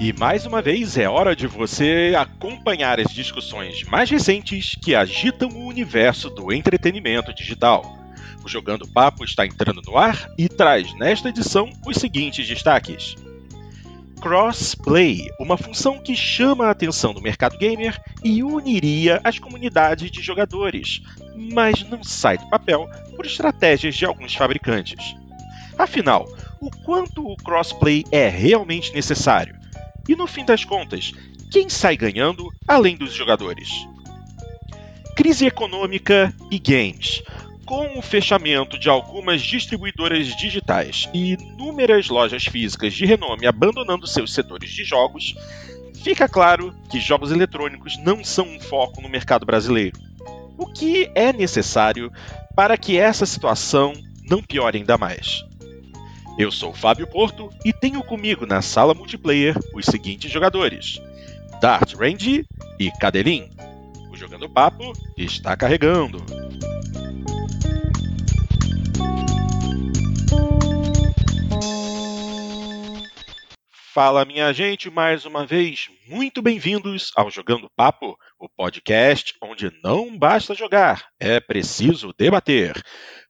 E mais uma vez é hora de você acompanhar as discussões mais recentes que agitam o universo do entretenimento digital. O Jogando Papo está entrando no ar e traz nesta edição os seguintes destaques. Crossplay, uma função que chama a atenção do mercado gamer e uniria as comunidades de jogadores, mas não sai do papel por estratégias de alguns fabricantes. Afinal, o quanto o crossplay é realmente necessário? E no fim das contas, quem sai ganhando além dos jogadores? Crise econômica e games. Com o fechamento de algumas distribuidoras digitais e inúmeras lojas físicas de renome abandonando seus setores de jogos, fica claro que jogos eletrônicos não são um foco no mercado brasileiro. O que é necessário para que essa situação não piore ainda mais? Eu sou Fábio Porto e tenho comigo na sala multiplayer os seguintes jogadores: Dart Range e Cadelin. O Jogando Papo está carregando. Fala, minha gente, mais uma vez, muito bem-vindos ao Jogando Papo, o podcast onde não basta jogar, é preciso debater.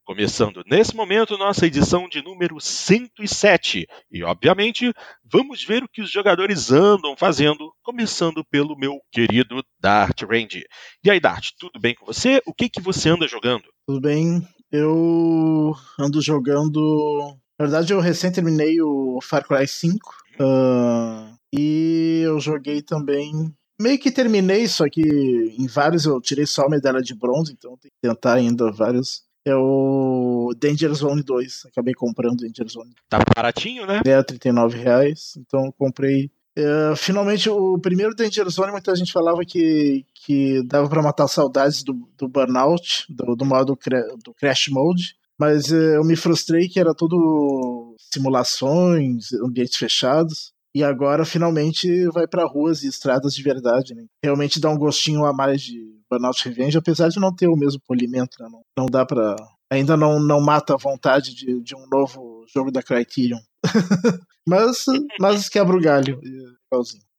Começando nesse momento nossa edição de número 107. E, obviamente, vamos ver o que os jogadores andam fazendo, começando pelo meu querido Dart Range. E aí, Dart, tudo bem com você? O que, que você anda jogando? Tudo bem. Eu ando jogando. Na verdade, eu recém terminei o Far Cry 5. Uh, ah, e eu joguei também meio que terminei, só que em vários eu tirei só a medalha de bronze, então tem que tentar ainda vários é o Danger Zone 2. Acabei comprando Danger Zone. Tá baratinho, né? É, 39 reais. Então comprei. É, finalmente, o primeiro Danger Zone, muita gente falava que, que dava para matar saudades do, do Burnout, do, do modo do Crash Mode. Mas é, eu me frustrei que era tudo simulações, ambientes fechados. E agora finalmente vai para ruas e estradas de verdade, né? Realmente dá um gostinho a mais de Burnout Revenge, apesar de não ter o mesmo polimento, né? não, não dá para ainda não, não mata a vontade de, de um novo jogo da Criterion. mas, mas quebra o galho.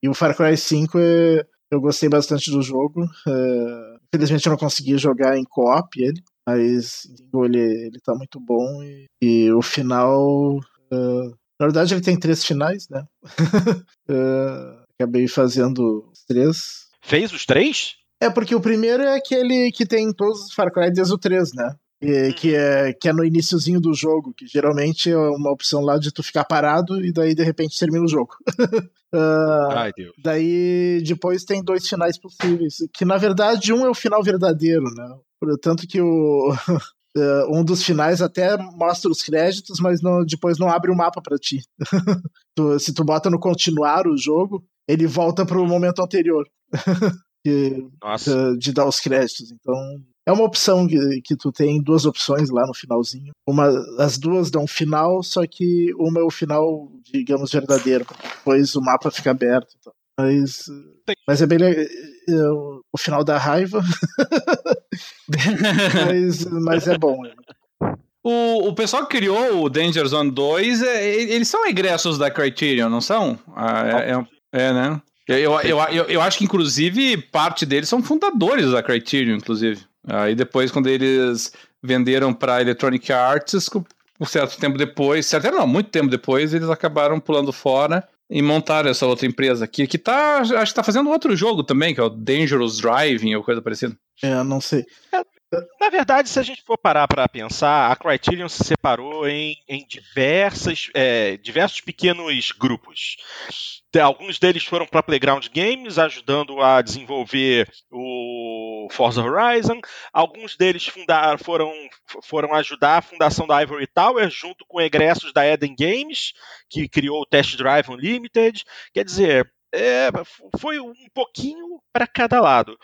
E o Far Cry 5 é, eu gostei bastante do jogo. É, infelizmente eu não consegui jogar em co-op ele, mas ele, ele tá muito bom e, e o final. É, na verdade, ele tem três finais, né? é, acabei fazendo os três. Fez os três? É, porque o primeiro é aquele que tem todos os Far Cry desde o 3, né? E, que, é, que é no iníciozinho do jogo, que geralmente é uma opção lá de tu ficar parado e daí de repente termina o jogo. uh, Ai, Deus. Daí depois tem dois finais possíveis, que na verdade um é o final verdadeiro, né? Tanto que o, Uh, um dos finais até mostra os créditos, mas não, depois não abre o mapa para ti. tu, se tu bota no continuar o jogo, ele volta para o momento anterior. Que, de dar os créditos. Então, é uma opção que, que tu tem duas opções lá no finalzinho. Uma, as duas dão final, só que uma é o final, digamos, verdadeiro. Depois o mapa fica aberto. Então. Mas, mas é bem legal. É, o final da raiva. mas, mas é bom. É. O, o pessoal que criou o Danger Zone 2, é, eles são egressos da Criterion, não são? Ah, é, é, é, né? Eu, eu, eu, eu, acho que, inclusive, parte deles são fundadores da Criterion, inclusive. Aí depois, quando eles venderam para Electronic Arts, um certo tempo depois, certo não, muito tempo depois, eles acabaram pulando fora e montaram essa outra empresa aqui, que tá, acho que tá fazendo outro jogo também, que é o Dangerous Driving ou coisa parecida. É, não sei. É, na verdade, se a gente for parar para pensar, a Criterion se separou em, em diversas, é, diversos pequenos grupos. Alguns deles foram para Playground Games, ajudando a desenvolver o Forza Horizon. Alguns deles fundaram, foram, foram ajudar a fundação da Ivory Tower, junto com egressos da Eden Games, que criou o Test Drive Unlimited. Quer dizer, é, foi um pouquinho para cada lado.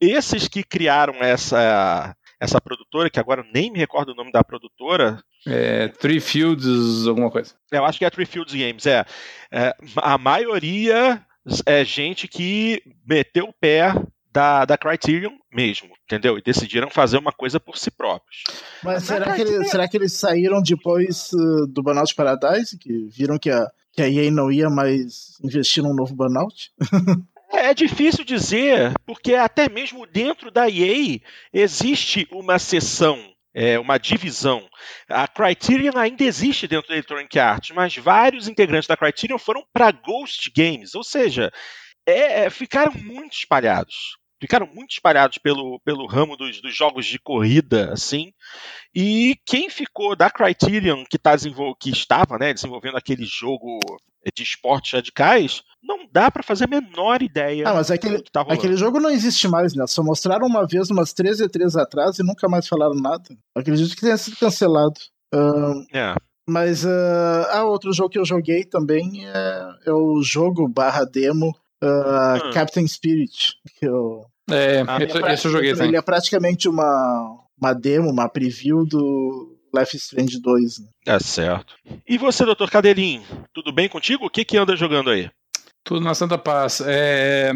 Esses que criaram essa essa produtora, que agora nem me recordo o nome da produtora. É, Three Fields, alguma coisa. Eu acho que é Three Fields Games, é. é a maioria é gente que meteu o pé da, da Criterion mesmo, entendeu? E decidiram fazer uma coisa por si próprios. Mas será que, eles, será que eles saíram depois uh, do Burnout Paradise? Que viram que a, que a EA não ia mais investir num novo Burnout? É difícil dizer, porque até mesmo dentro da EA existe uma seção, é, uma divisão. A Criterion ainda existe dentro da Electronic Arts, mas vários integrantes da Criterion foram para Ghost Games, ou seja, é, é, ficaram muito espalhados ficaram muito espalhados pelo, pelo ramo dos, dos jogos de corrida, assim. E quem ficou da Criterion, que, tá que estava né, desenvolvendo aquele jogo de esportes radicais, não dá para fazer a menor ideia. Ah, mas aquele, tá aquele jogo não existe mais, né? Só mostraram uma vez, umas 13 e 3 atrás, e nunca mais falaram nada. acredito que tenha sido cancelado. Uh, é. Mas uh, ah, outro jogo que eu joguei também é, é o jogo barra demo uh, hum. Captain Spirit. Que eu, é, ah, esse, esse eu joguei também. Ele é praticamente uma, uma demo, uma preview do Life is Strange 2. Né? É certo. E você, doutor Cadelinho, tudo bem contigo? O que, que anda jogando aí? Tudo na Santa Paz. É...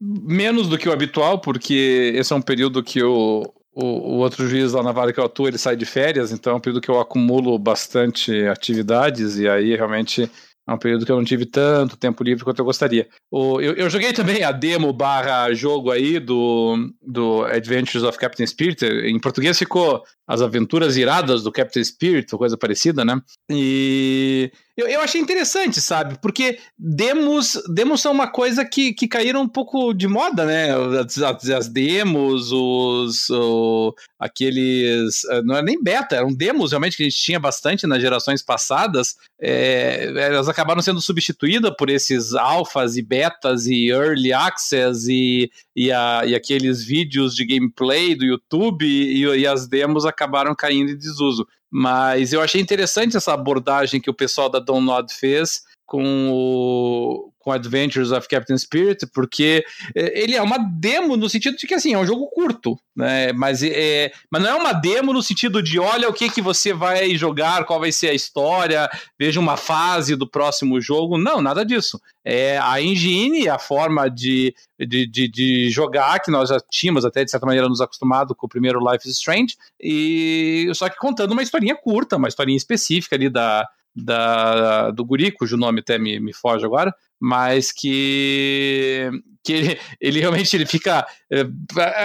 Menos do que o habitual, porque esse é um período que o, o, o, outro juiz lá na vara que eu atuo, ele sai de férias, então é um período que eu acumulo bastante atividades, e aí realmente é um período que eu não tive tanto tempo livre quanto eu gostaria. O, eu, eu, joguei também a demo barra jogo aí do, do Adventures of Captain Spirit. Em português ficou As Aventuras Iradas do Captain Spirit, coisa parecida, né? E eu, eu achei interessante, sabe? Porque demos, demos são uma coisa que, que caíram um pouco de moda, né? As, as, as demos, os. O, aqueles. Eh, não era nem beta, eram demos realmente que a gente tinha bastante nas gerações passadas. É, elas acabaram sendo substituídas por esses alfas e betas e early access e, e, a, e aqueles vídeos de gameplay do YouTube e, e as demos acabaram caindo em desuso. Mas eu achei interessante essa abordagem que o pessoal da Download fez com o com Adventures of Captain Spirit, porque é, ele é uma demo no sentido de que assim, é um jogo curto, né? Mas, é, mas não é uma demo no sentido de olha o que, que você vai jogar, qual vai ser a história, veja uma fase do próximo jogo. Não, nada disso. É a engine, a forma de, de, de, de jogar, que nós já tínhamos até de certa maneira nos acostumado com o primeiro Life is Strange, e só que contando uma historinha curta, uma historinha específica ali da, da, do guri, cujo nome até me, me foge agora, mas que, que ele, ele realmente ele fica. É,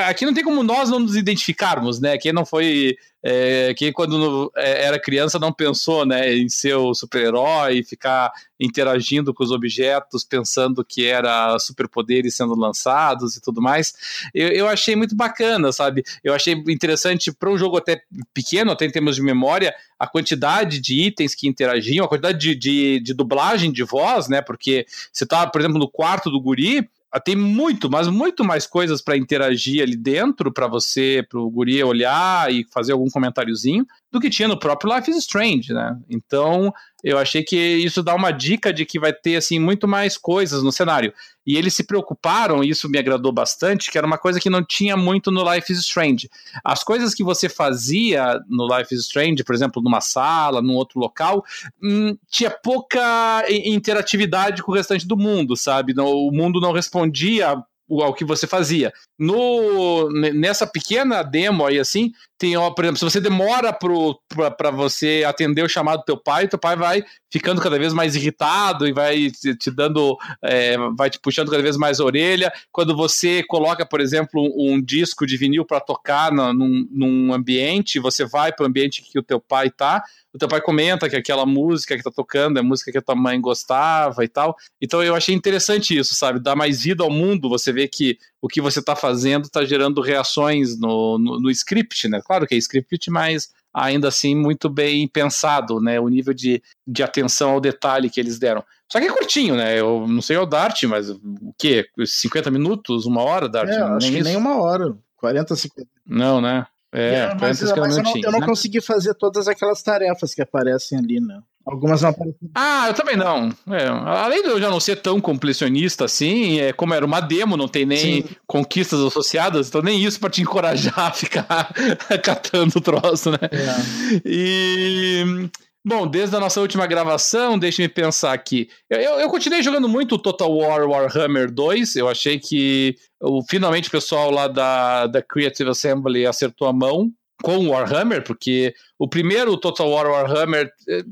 aqui não tem como nós não nos identificarmos, né? Quem não foi. É, quem quando é, era criança não pensou né, em ser o super-herói, ficar interagindo com os objetos, pensando que era superpoderes sendo lançados e tudo mais. Eu, eu achei muito bacana, sabe? Eu achei interessante para um jogo até pequeno, até em termos de memória, a quantidade de itens que interagiam, a quantidade de, de, de dublagem de voz, né? Porque você tá, por exemplo, no quarto do guri, tem muito, mas muito mais coisas para interagir ali dentro, para você, para o guri olhar e fazer algum comentáriozinho, do que tinha no próprio Life is Strange, né? Então, eu achei que isso dá uma dica de que vai ter, assim, muito mais coisas no cenário. E eles se preocuparam, e isso me agradou bastante, que era uma coisa que não tinha muito no Life is Strange. As coisas que você fazia no Life is Strange, por exemplo, numa sala, num outro local, hum, tinha pouca interatividade com o restante do mundo, sabe? o mundo não respondia ao que você fazia. No, nessa pequena demo aí, assim, tem, ó, por exemplo, se você demora para você atender o chamado do teu pai, teu pai vai ficando cada vez mais irritado e vai te, dando, é, vai te puxando cada vez mais a orelha. Quando você coloca, por exemplo, um, disco de vinil para tocar num, num ambiente, você vai para o ambiente que o teu pai tá, o teu pai comenta que aquela música que tá tocando é música que a tua mãe gostava e tal. Então eu achei interessante isso, sabe? Dar mais vida ao mundo, você vê que o que você tá fazendo tá gerando reações no, no, no script, né? Claro que é script, mas ainda assim muito bem pensado, né? O nível de, de atenção ao detalhe que eles deram. Só que é curtinho, né? Eu não sei o Dart, mas o quê? 50 minutos, uma hora, Dart? É, acho nem que isso? nem uma hora. 40, 50. Não, né? É, é mas, mas eu não, eu não né? consegui fazer todas aquelas tarefas que aparecem ali, né? Algumas não aparecem. Ah, eu também não. É, além de eu já não ser tão completionista assim, é, como era uma demo, não tem nem Sim. conquistas associadas, então nem isso para te encorajar a ficar catando o troço, né? É. E. Bom, desde a nossa última gravação, deixe-me pensar aqui. Eu, eu, continuei jogando muito Total War Warhammer 2. Eu achei que o, finalmente o pessoal lá da, da Creative Assembly acertou a mão com o Warhammer, porque o primeiro Total War Warhammer eh,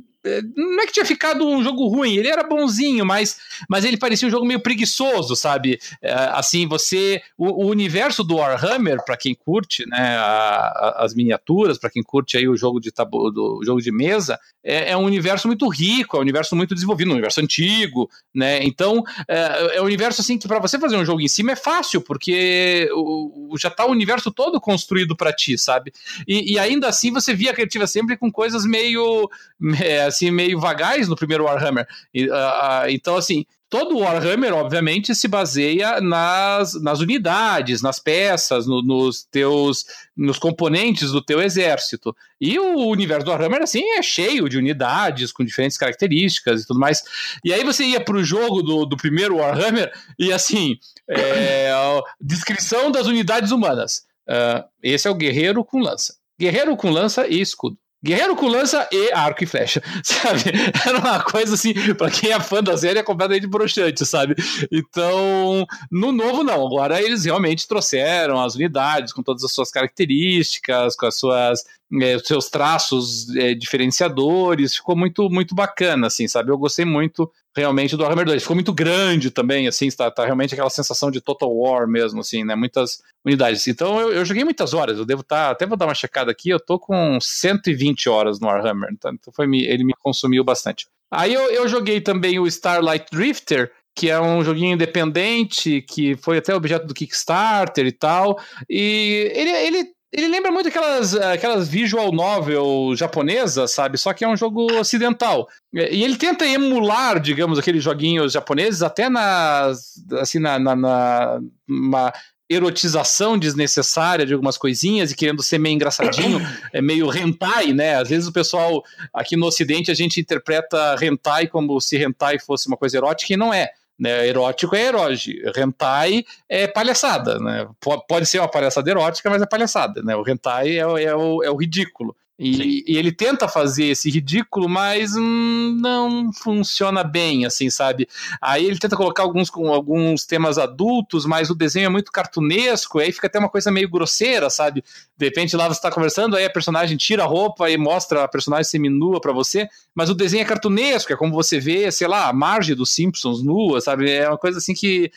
não é que tinha ficado um jogo ruim, ele era bonzinho, mas, mas ele parecia um jogo meio preguiçoso, sabe? É, assim, você. O, o, universo do Warhammer, para quem curte, né? A, a, as miniaturas, para quem curte aí o jogo de tabu, do jogo de mesa, é, é, um universo muito rico, é um universo muito desenvolvido, um universo antigo, né? Então, é, é um universo assim que para você fazer um jogo em cima é fácil, porque o, já tá o universo todo construído para ti, sabe? E, e, ainda assim você via a criativa sempre com coisas meio. É, assim, meio vagais no primeiro Warhammer. E, uh, uh, então, assim, todo Warhammer, obviamente, se baseia nas, nas unidades, nas peças, no, nos teus nos componentes do teu exército. E o universo do Warhammer, assim, é cheio de unidades com diferentes características e tudo mais. E aí você ia para o jogo do, do primeiro Warhammer e, assim, é, descrição das unidades humanas. Uh, esse é o guerreiro com lança. Guerreiro com lança e escudo. Guerreiro com lança e arco e flecha, sabe? Era uma coisa assim, para quem é fã da série é completamente broxante, sabe? Então, no novo não, agora eles realmente trouxeram as unidades com todas as suas características, com as suas é, seus traços é, diferenciadores, ficou muito muito bacana, assim, sabe? Eu gostei muito realmente do Warhammer 2. Ficou muito grande também, assim, está tá realmente aquela sensação de Total War mesmo, assim, né? Muitas unidades. Então eu, eu joguei muitas horas, eu devo estar, tá, até vou dar uma checada aqui, eu tô com 120 horas no Warhammer, então foi, ele me consumiu bastante. Aí eu, eu joguei também o Starlight Drifter, que é um joguinho independente, que foi até objeto do Kickstarter e tal, e ele, ele ele lembra muito aquelas, aquelas visual novel japonesas, sabe? Só que é um jogo ocidental. E ele tenta emular, digamos, aqueles joguinhos japoneses, até na, assim, na, na, na uma erotização desnecessária de algumas coisinhas e querendo ser meio engraçadinho, é meio hentai, né? Às vezes o pessoal aqui no ocidente a gente interpreta hentai como se hentai fosse uma coisa erótica e não é. Né? Erótico é eróge, hentai é palhaçada, né? Pode ser uma palhaçada erótica, mas é palhaçada, né? O hentai é, é, o, é o ridículo. E, e, ele tenta fazer esse ridículo, mas hum, não funciona bem, assim, sabe? Aí ele tenta colocar alguns alguns temas adultos, mas o desenho é muito cartunesco, aí fica até uma coisa meio grosseira, sabe? De repente lá você está conversando, aí a personagem tira a roupa e mostra a personagem seminua para você, mas o desenho é cartunesco, é como você vê, sei lá, a margem dos Simpsons nua, sabe? É uma coisa assim que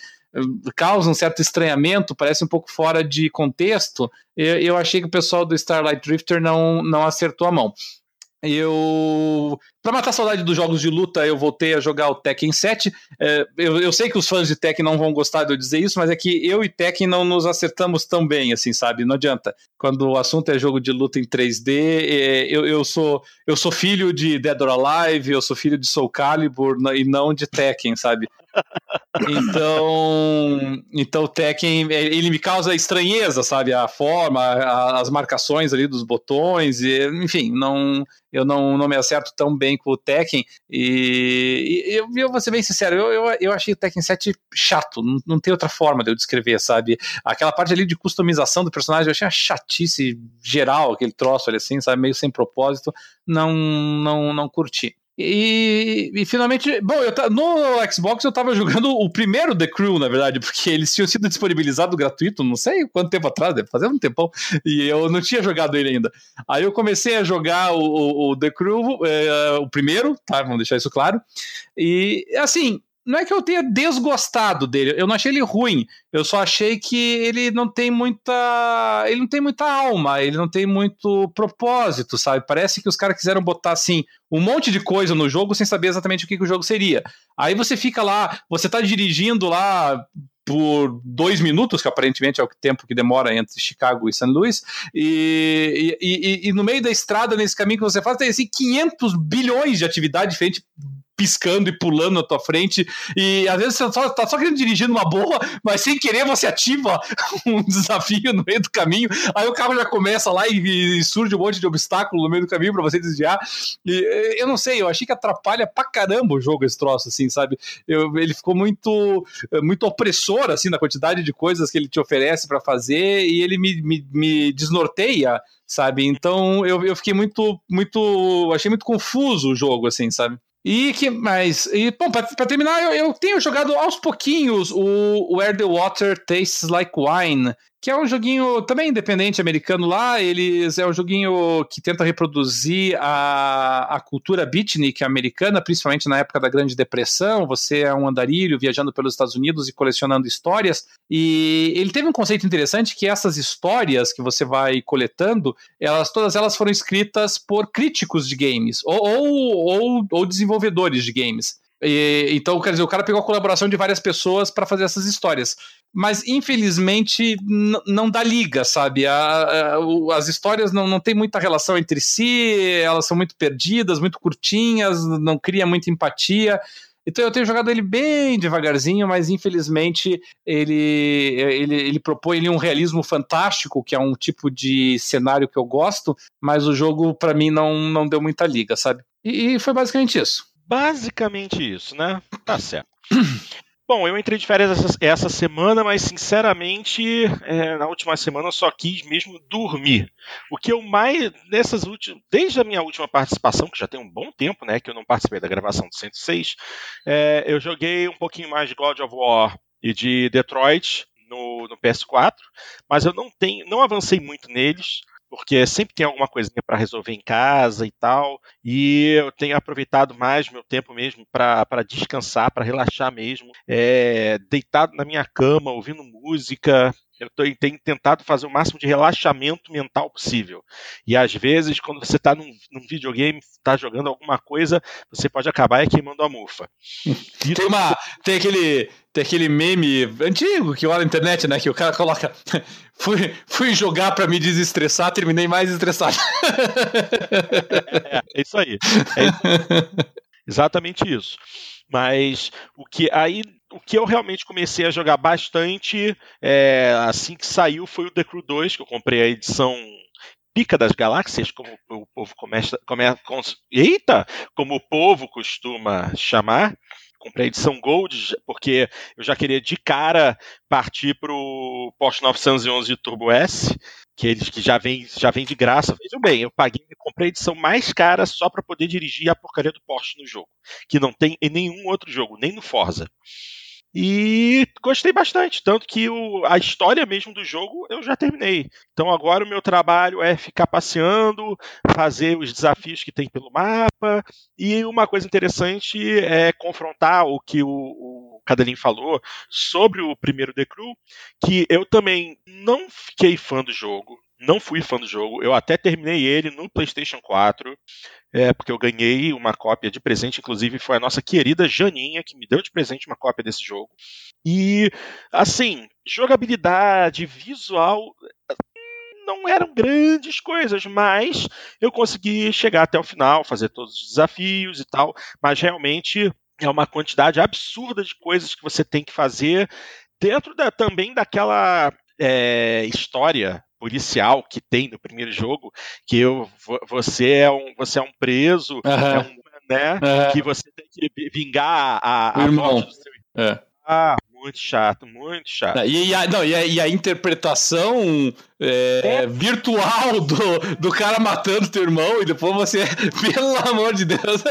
causa um certo estranhamento, parece um pouco fora de contexto. Eu, eu achei que o pessoal do Starlight Drifter não, não acertou a mão. Eu. Pra matar a saudade dos jogos de luta, eu voltei a jogar o Tekken 7. É, eu, eu, sei que os fãs de Tekken não vão gostar de eu dizer isso, mas é que eu e Tekken não nos acertamos tão bem, assim, sabe? Não adianta. Quando o assunto é jogo de luta em 3D, é, eu, eu, sou, eu sou filho de Dead or Alive, eu sou filho de Soul Calibur e não de Tekken, sabe? Então, então o Tekken, ele me causa estranheza, sabe? A forma, a, as marcações ali dos botões, e, enfim, não, eu não, não me acerto tão bem com o Tekken. E, e eu, eu vou ser bem sincero, eu, eu, eu achei o Tekken 7 chato, não, não tem outra forma de eu descrever, sabe? Aquela parte ali de customização do personagem, eu achei uma chatice geral, aquele troço ali assim, sabe? Meio sem propósito, não, não, não curti. E, e, finalmente, bom, eu no Xbox eu tava jogando o primeiro The Crew, na verdade, porque eles tinham sido disponibilizados gratuito, não sei quanto tempo atrás, deve fazer um tempão, e eu não tinha jogado ele ainda. Aí eu comecei a jogar o, o, o The Crew, é, o primeiro, tá? Vamos deixar isso claro. E assim, não é que eu tenha desgostado dele, eu não achei ele ruim, eu só achei que ele não tem muita. Ele não tem muita alma, ele não tem muito propósito, sabe? Parece que os caras quiseram botar assim um monte de coisa no jogo sem saber exatamente o que, que o jogo seria. Aí você fica lá, você tá dirigindo lá por dois minutos, que aparentemente é o tempo que demora entre Chicago e St. Louis, e, e, e, no meio da estrada, nesse caminho que você faz, tem assim 500 bilhões de atividade diferente piscando e pulando na tua frente. E às vezes você só, tá só querendo dirigir numa boa, mas sem querer você ativa um desafio no meio do caminho. Aí o carro já começa lá e, e surge um monte de obstáculo no meio do caminho para você desviar. E eu não sei, eu achei que atrapalha pra caramba o jogo esse troço, assim, sabe? Eu, ele ficou muito, muito opressor, assim, na quantidade de coisas que ele te oferece para fazer e ele me, me, me desnorteia sabe? Então eu, eu fiquei muito, muito. Achei muito confuso o jogo, assim, sabe? E que mais? E, bom, pra, pra terminar, eu, eu, tenho jogado aos pouquinhos o Where the Water Tastes Like Wine, que é um joguinho também independente americano lá. Eles é um joguinho que tenta reproduzir a, a cultura beatnik americana, principalmente na época da Grande Depressão. Você é um andarilho viajando pelos Estados Unidos e colecionando histórias. E ele teve um conceito interessante que essas histórias que você vai coletando, elas todas elas foram escritas por críticos de games ou, ou, ou, ou desenvolvedores de games. E, então, quer dizer, o cara pegou a colaboração de várias pessoas para fazer essas histórias. Mas, infelizmente, não dá liga, sabe? A, a, as histórias não, não têm muita relação entre si, elas são muito perdidas, muito curtinhas, não cria muita empatia. Então eu tenho jogado ele bem devagarzinho, mas infelizmente ele, ele, ele propõe ele um realismo fantástico, que é um tipo de cenário que eu gosto, mas o jogo para mim não, não deu muita liga, sabe? E, e foi basicamente isso. Basicamente isso, né? Tá certo. Bom, eu entrei de férias essa, essa semana, mas sinceramente, é, na última semana eu só quis mesmo dormir. O que eu mais, nessas últimas, desde a minha última participação, que já tem um bom tempo, né, que eu não participei da gravação do 106, é, eu joguei um pouquinho mais de God of War e de Detroit no, no PS4, mas eu não tenho, não avancei muito neles porque sempre tem alguma coisinha para resolver em casa e tal, e eu tenho aproveitado mais meu tempo mesmo para descansar, para relaxar mesmo, é, deitado na minha cama, ouvindo música, eu tenho tentado fazer o máximo de relaxamento mental possível. E às vezes, quando você está num, num, videogame, está jogando alguma coisa, você pode acabar é queimando a mufa. tem, uma, tem, aquele, tem aquele meme antigo que olha na internet, né? Que o cara coloca. fui, fui jogar para me desestressar, terminei mais estressado. é, é, isso aí. É isso. Exatamente isso. Mas o que aí o que eu realmente comecei a jogar bastante é, assim que saiu foi o The Crew 2, que eu comprei a edição Pica das Galáxias, como o povo começa, começa eita, como o povo costuma chamar. Comprei a edição Gold porque eu já queria de cara partir para o Porsche 911 Turbo S, que eles que já vem já vem de graça. Vejam bem, eu paguei, comprei a edição mais cara só para poder dirigir a porcaria do Porsche no jogo, que não tem em nenhum outro jogo, nem no Forza. E gostei bastante, tanto que o, a história mesmo do jogo eu já terminei. Então agora o meu trabalho é ficar passeando, fazer os desafios que tem pelo mapa. E uma coisa interessante é confrontar o que o, o falou sobre o primeiro The Crew, que eu também não fiquei fã do jogo não fui fã do jogo. Eu até terminei ele no PlayStation 4, é, porque eu ganhei uma cópia de presente. Inclusive, foi a nossa querida Janinha que me deu de presente uma cópia desse jogo. E, assim, jogabilidade, visual. Não eram grandes coisas, mas eu consegui chegar até o final, fazer todos os desafios e tal. Mas realmente é uma quantidade absurda de coisas que você tem que fazer dentro da, também daquela é, história policial que tem no primeiro jogo, que eu, você é um, você é um preso, uhum. é um, né, uhum. que você tem que vingar a, a morte do seu é. Ah, muito chato, muito chato. E a, não, e a, e a interpretação é, é. virtual do, do cara matando teu irmão e depois você, pelo amor de Deus.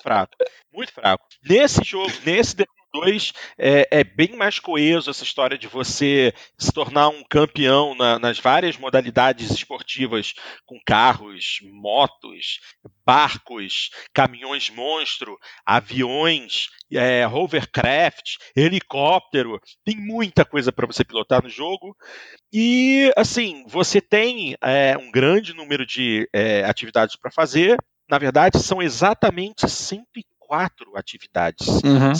fraco, muito fraco. Nesse jogo, nesse 2 é, é, bem mais coeso essa história de você se tornar um campeão na, nas várias modalidades esportivas com carros, motos, barcos, caminhões monstro, aviões, é, hovercraft, helicóptero. Tem muita coisa para você pilotar no jogo. E, assim, você tem é, um grande número de é, atividades para fazer. Na verdade, são exatamente 140 134 atividades. Uhum.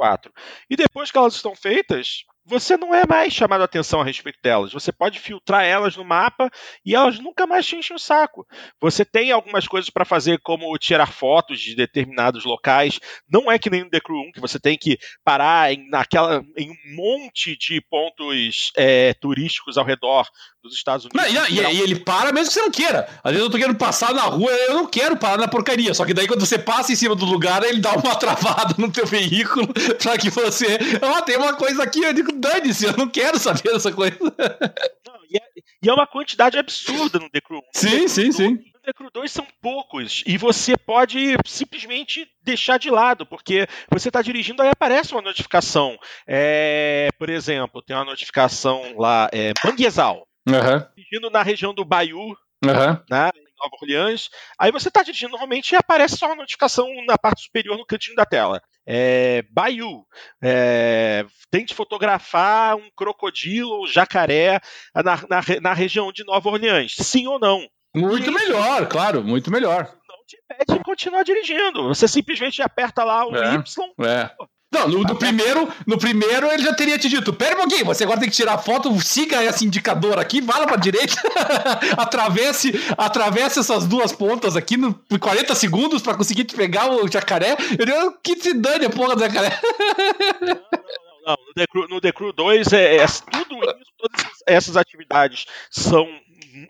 134. E depois que elas estão feitas, você não é mais chamado a atenção a respeito delas. Você pode filtrar elas no mapa e elas nunca mais te enchem o saco. Você tem algumas coisas para fazer, como tirar fotos de determinados locais. Não é que nem no The Crew 1, que você tem que parar em, naquela, em um monte de pontos é, turísticos ao redor dos Estados Unidos. Não, e, ele para mesmo que você não queira. Às vezes eu tô querendo passar na rua, eu não quero parar na porcaria. Só que daí quando você passa em cima do lugar, ele dá uma travada no teu veículo para que você. Ó, oh, tem uma coisa aqui, eu digo, dane-se, eu não quero saber dessa coisa. Não, e, é, e, é, uma quantidade absurda no The Crew. Sim, sim, sim. No The Crew 2 são poucos e você pode simplesmente deixar de lado, porque você está dirigindo, aí aparece uma notificação. É, por exemplo, tem uma notificação lá, é, Manguezal, Aham. dirigindo na região do Bayou, Aham. né, Nova Orleans. Aí você está dirigindo normalmente e aparece só uma notificação na parte superior no cantinho da tela. É, Bayou, é, tente fotografar um crocodilo ou jacaré na, na, na região de Nova Orleans. Sim ou não? Muito melhor, claro, muito melhor. Não te impede de continuar dirigindo. Você simplesmente aperta lá o É. Y. É. Não, no, no primeiro, no primeiro ele já teria te dito: pera um pouquinho, você agora tem que tirar a foto, siga esse indicador aqui, vá lá pra direita, atravesse, atravesse essas duas pontas aqui no, por 40 segundos pra conseguir te pegar o jacaré. Eu digo, que se dane a porra do jacaré. Não, no The Crew, no The Crew 2 é, é tudo isso, todas essas atividades são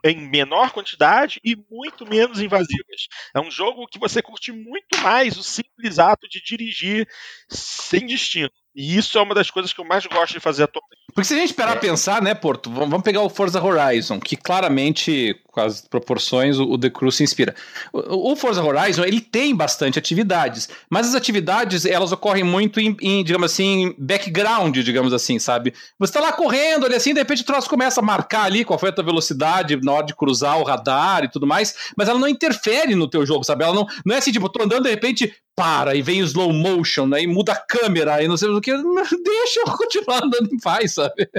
em menor quantidade e muito menos invasivas. É um jogo que você curte muito mais o simples ato de dirigir sem destino. E isso é uma das coisas que eu mais gosto de fazer atualmente. Porque se a gente esperar É. pensar, né, Porto, vamos pegar o Forza Horizon, que claramente, com as proporções, o, The Crew se inspira. O, Forza Horizon, ele tem bastante atividades, mas as atividades, elas ocorrem muito em, em, digamos assim, background, digamos assim, sabe? Você tá lá correndo, ali assim, de repente o troço começa a marcar ali qual foi a tua velocidade na hora de cruzar o radar e tudo mais, mas ela não interfere no teu jogo, sabe? Ela não, não é assim, tipo, tô andando, de repente, para, e vem slow motion, né, e muda a câmera, e não sei o que, deixa eu continuar andando em paz, sabe?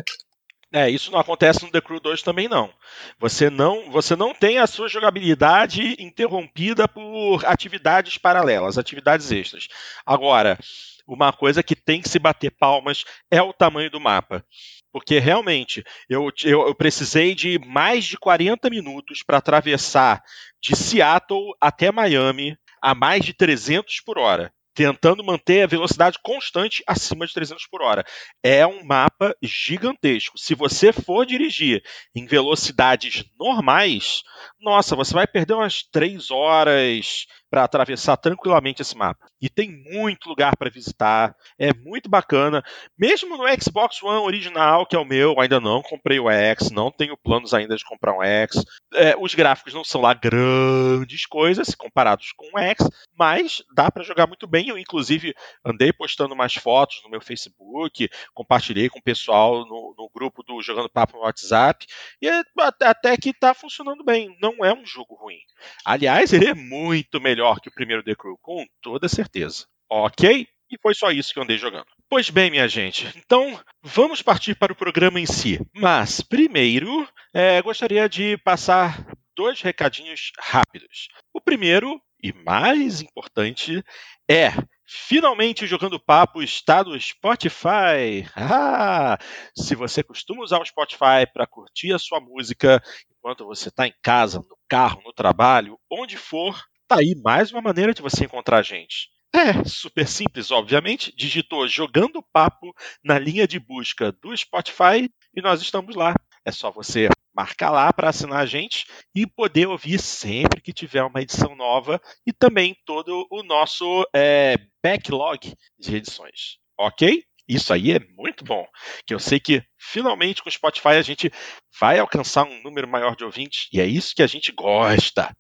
É, isso não acontece no The Crew 2 também não. Você não, você não tem a sua jogabilidade interrompida por atividades paralelas, atividades extras. Agora, uma coisa que tem que se bater palmas é o tamanho do mapa. Porque realmente, eu, eu, eu precisei de mais de 40 minutos para atravessar de Seattle até Miami a mais de 300 por hora, tentando manter a velocidade constante acima de 300 por hora. É um mapa gigantesco. Se você for dirigir em velocidades normais, nossa, você vai perder umas 3 horas para atravessar tranquilamente esse mapa. E tem muito lugar para visitar, é muito bacana. Mesmo no Xbox One original, que é o meu, ainda não comprei o X, não tenho planos ainda de comprar um X. É, os gráficos não são lá grandes coisas comparados com o X, mas dá para jogar muito bem. Eu, inclusive, andei postando mais fotos no meu Facebook, compartilhei com o pessoal no, no grupo do Jogando Papo no WhatsApp, e é, até- que tá funcionando bem. Não é um jogo ruim. Aliás, ele é muito melhor que o primeiro The Crew, com toda certeza. Ok? E foi só isso que eu andei jogando. Pois bem, minha gente, então vamos partir para o programa em si. Mas, primeiro, é, gostaria de passar dois recadinhos rápidos. O primeiro, e mais importante, é finalmente Jogando Papo está no Spotify. Ah, se você costuma usar o Spotify para curtir a sua música enquanto você está em casa, no carro, no trabalho, onde for, tá aí mais uma maneira de você encontrar a gente. É, super simples, obviamente. Digitou Jogando Papo na linha de busca do Spotify e nós estamos lá. É só você marcar lá para assinar a gente e poder ouvir sempre que tiver uma edição nova e também todo o nosso é, backlog de edições. Ok? Isso aí é muito bom. Que eu sei que finalmente com o Spotify a gente vai alcançar um número maior de ouvintes e é isso que a gente gosta.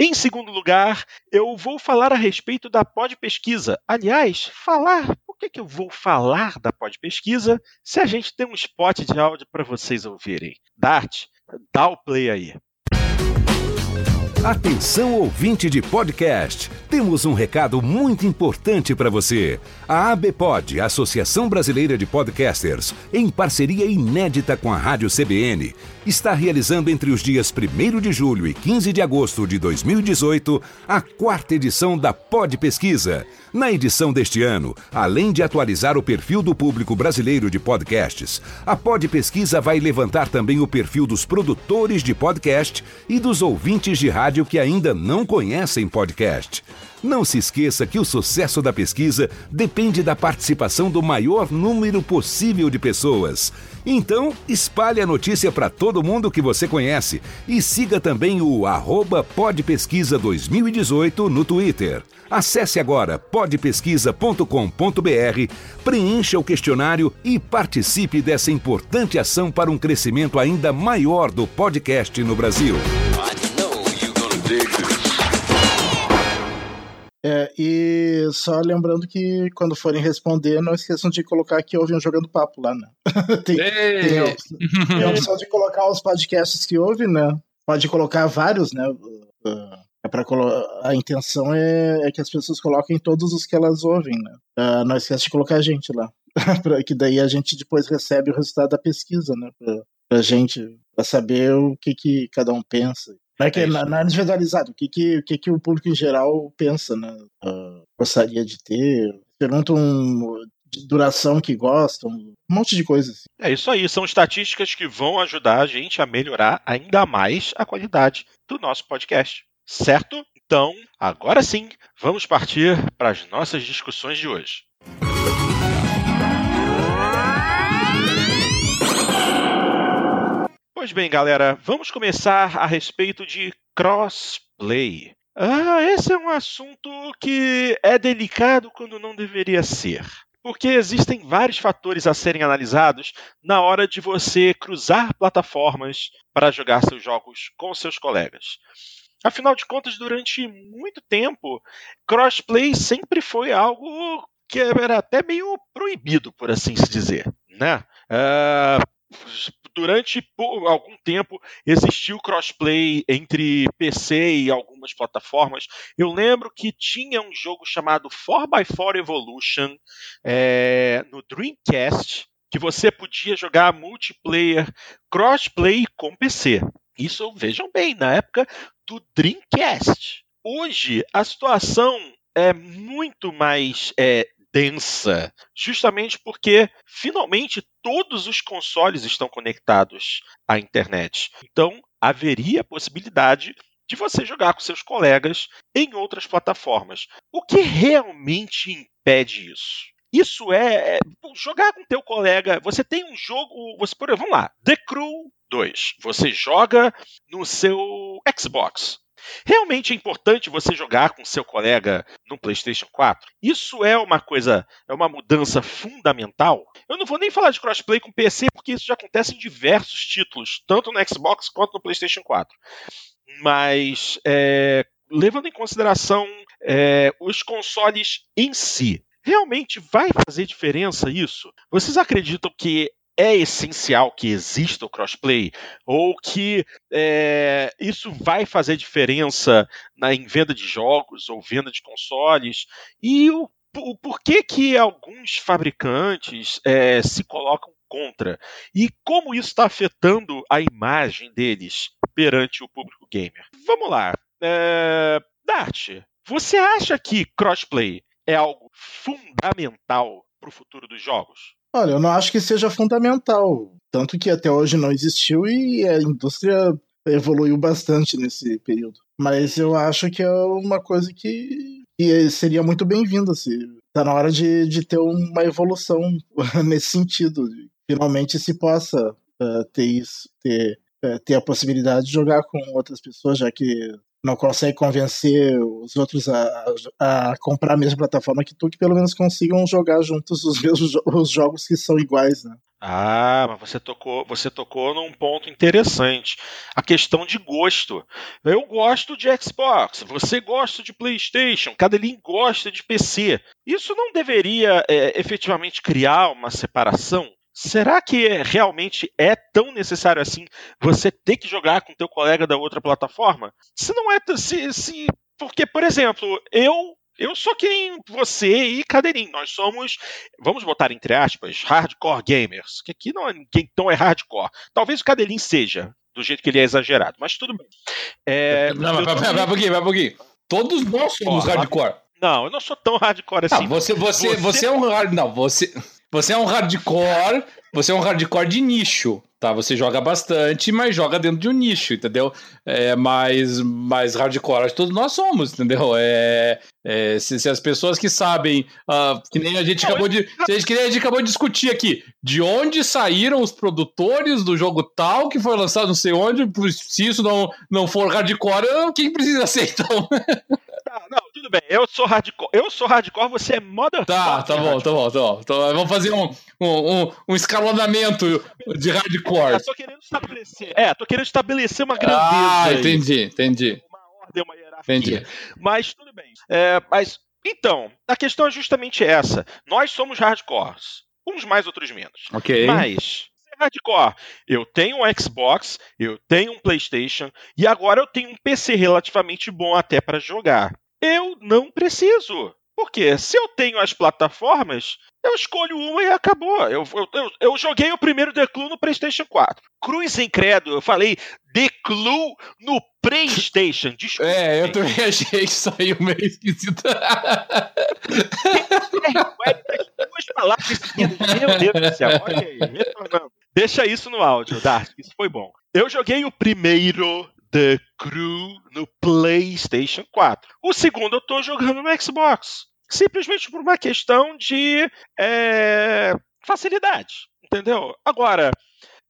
Em segundo lugar, eu vou falar a respeito da Pod Pesquisa. Aliás, falar, por que, que eu vou falar da Pod Pesquisa se a gente tem um spot de áudio para vocês ouvirem? Dart, dá o play aí. Atenção ouvinte de podcast, temos um recado muito importante para você. A ABPOD, Associação Brasileira de Podcasters, em parceria inédita com a Rádio CBN, está realizando entre os dias 1 de julho e 15 de agosto de 2018 a quarta edição da Pod Pesquisa. Na edição deste ano, além de atualizar o perfil do público brasileiro de podcasts, a Pod Pesquisa vai levantar também o perfil dos produtores de podcast e dos ouvintes de rádio que ainda não conhecem podcast. Não se esqueça que o sucesso da pesquisa depende da participação do maior número possível de pessoas. Então, espalhe a notícia para todo mundo que você conhece e siga também o arroba Podpesquisa 2018 no Twitter. Acesse agora podpesquisa.com.br, preencha o questionário e participe dessa importante ação para um crescimento ainda maior do podcast no Brasil. É, e só lembrando que quando forem responder, não esqueçam de colocar que ouvem jogando papo lá, né? tem, tem, a, tem, a, opção de colocar os podcasts que ouvem, né? Pode colocar vários, né? É para a intenção é, é, que as pessoas coloquem todos os que elas ouvem, né? Uh, não esquece de colocar a gente lá, que daí a gente depois recebe o resultado da pesquisa, né? Pra, pra gente pra saber o que, que cada um pensa. É que é não é individualizado, o que, que, o que, que o público em geral pensa, né? Uh, gostaria de ter. Perguntam de duração que gostam, um monte de coisas. É isso aí, são estatísticas que vão ajudar a gente a melhorar ainda mais a qualidade do nosso podcast. Certo? Então, agora sim, vamos partir para as nossas discussões de hoje. Pois bem, galera, vamos começar a respeito de crossplay. Ah, esse é um assunto que é delicado quando não deveria ser. Porque existem vários fatores a serem analisados na hora de você cruzar plataformas para jogar seus jogos com seus colegas. Afinal de contas, durante muito tempo, crossplay sempre foi algo que era até meio proibido, por assim se dizer. Né? Uh, durante algum tempo existiu crossplay entre PC e algumas plataformas. Eu lembro que tinha um jogo chamado 4x4 Evolution é, no Dreamcast que você podia jogar multiplayer crossplay com PC. Isso vejam bem, na época do Dreamcast. Hoje a situação é muito mais é, densa, justamente porque finalmente todos os consoles estão conectados à internet. Então haveria a possibilidade de você jogar com seus colegas em outras plataformas. O que realmente impede isso? Isso é, é jogar com teu colega. Você tem um jogo, você por vamos lá, The Crew 2. Você joga no seu Xbox. Realmente é importante você jogar com seu colega no PlayStation 4? Isso é uma coisa, é uma mudança fundamental. Eu não vou nem falar de crossplay com PC, porque isso já acontece em diversos títulos, tanto no Xbox quanto no PlayStation 4. Mas, é, levando em consideração é, os consoles em si, realmente vai fazer diferença isso? Vocês acreditam que é essencial que exista o crossplay ou que é, isso vai fazer diferença na, em venda de jogos ou venda de consoles e o, o porquê que alguns fabricantes é, se colocam contra e como isso está afetando a imagem deles perante o público gamer. Vamos lá, é, Dart, você acha que crossplay é algo fundamental para o futuro dos jogos? Olha, eu não acho que seja fundamental. Tanto que até hoje não existiu e a indústria evoluiu bastante nesse período. Mas eu acho que é uma coisa que, que seria muito bem-vinda. Assim. Tá na hora de, de ter uma evolução nesse sentido. Finalmente se possa uh, ter isso, ter, uh, ter a possibilidade de jogar com outras pessoas, já que não consegue convencer os outros a, a, comprar a mesma plataforma que tu, que pelo menos consigam jogar juntos os mesmos os jogos que são iguais, né? Ah, mas você tocou, você tocou num ponto interessante. A questão de gosto. Eu gosto de Xbox, você gosta de PlayStation, cada Cadelin gosta de PC. Isso não deveria é, efetivamente criar uma separação? Será que realmente é tão necessário assim você ter que jogar com teu colega da outra plataforma? Se não é, se, se porque por exemplo, eu eu sou quem você e Cadeirinho. Nós somos, vamos botar entre aspas, hardcore gamers. Que aqui não é ninguém tão é hardcore. Talvez o Cadeirinho seja, do jeito que ele é exagerado, mas tudo bem. É, não, mas vai, vai, vai, vai, vai, Todos nós somos hardcore. Não, eu não sou tão hardcore assim. Não, você, você, você, você é um hard. Não, você. Você é um hardcore, você é um hardcore de nicho, tá? Você joga bastante, mas joga dentro de um nicho, entendeu? É mais, mais hardcore, acho que todos nós somos, entendeu? É, é se, se, as pessoas que sabem, uh, que nem a gente acabou de, se a gente, que nem a gente acabou de discutir aqui, de onde saíram os produtores do jogo tal que foi lançado não sei onde, se isso não, não for hardcore, quem precisa ser então? Tá, tudo bem. Eu sou hardcore. Eu sou hardcore, você é motherfucker. Tá, tá bom, tá bom, tá bom. Então, vamos fazer um, um, um, um escalonamento de hardcore. Eu tô querendo estabelecer. É, tô querendo estabelecer uma grandeza. Ah, entendi, aí. entendi. Uma ordem, uma hierarquia Entendi. Mas tudo bem. É, mas então, a questão é justamente essa. Nós somos hardcores. Uns mais, outros menos. Ok. Mas, hardcore, eu tenho um Xbox, eu tenho um PlayStation e agora eu tenho um PC relativamente bom até para jogar. Eu não preciso. Porque se eu tenho as plataformas, eu escolho uma e acabou. Eu, eu, eu, joguei o primeiro The Clue no PlayStation 4. Cruz credo, eu falei The Clue no PlayStation. Desculpa. É, eu também achei que saiu meio esquisito. Duas palavras. Meu Deus do céu. Olha aí. Deixa isso no áudio, Dark. Isso foi bom. Eu joguei o primeiro The Crew no PlayStation 4. O segundo eu tô jogando no Xbox. Simplesmente por uma questão de é, facilidade. Entendeu? Agora,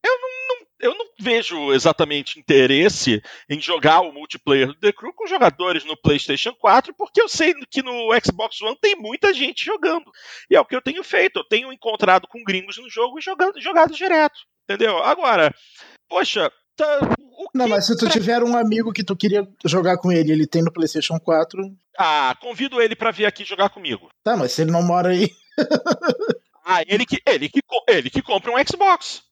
eu não, não, eu não vejo exatamente interesse em jogar o multiplayer do The Crew com jogadores no PlayStation 4, porque eu sei que no Xbox One tem muita gente jogando. E é o que eu tenho feito. Eu tenho encontrado com gringos no jogo e jogado, jogado direto. Entendeu? Agora, poxa, tá, não, mas se tu tiver um amigo que tu queria jogar com ele, ele tem no PlayStation 4. Ah, convido ele para vir aqui jogar comigo. Tá, mas se ele não mora aí. ah, ele que, ele que, ele que compra um Xbox.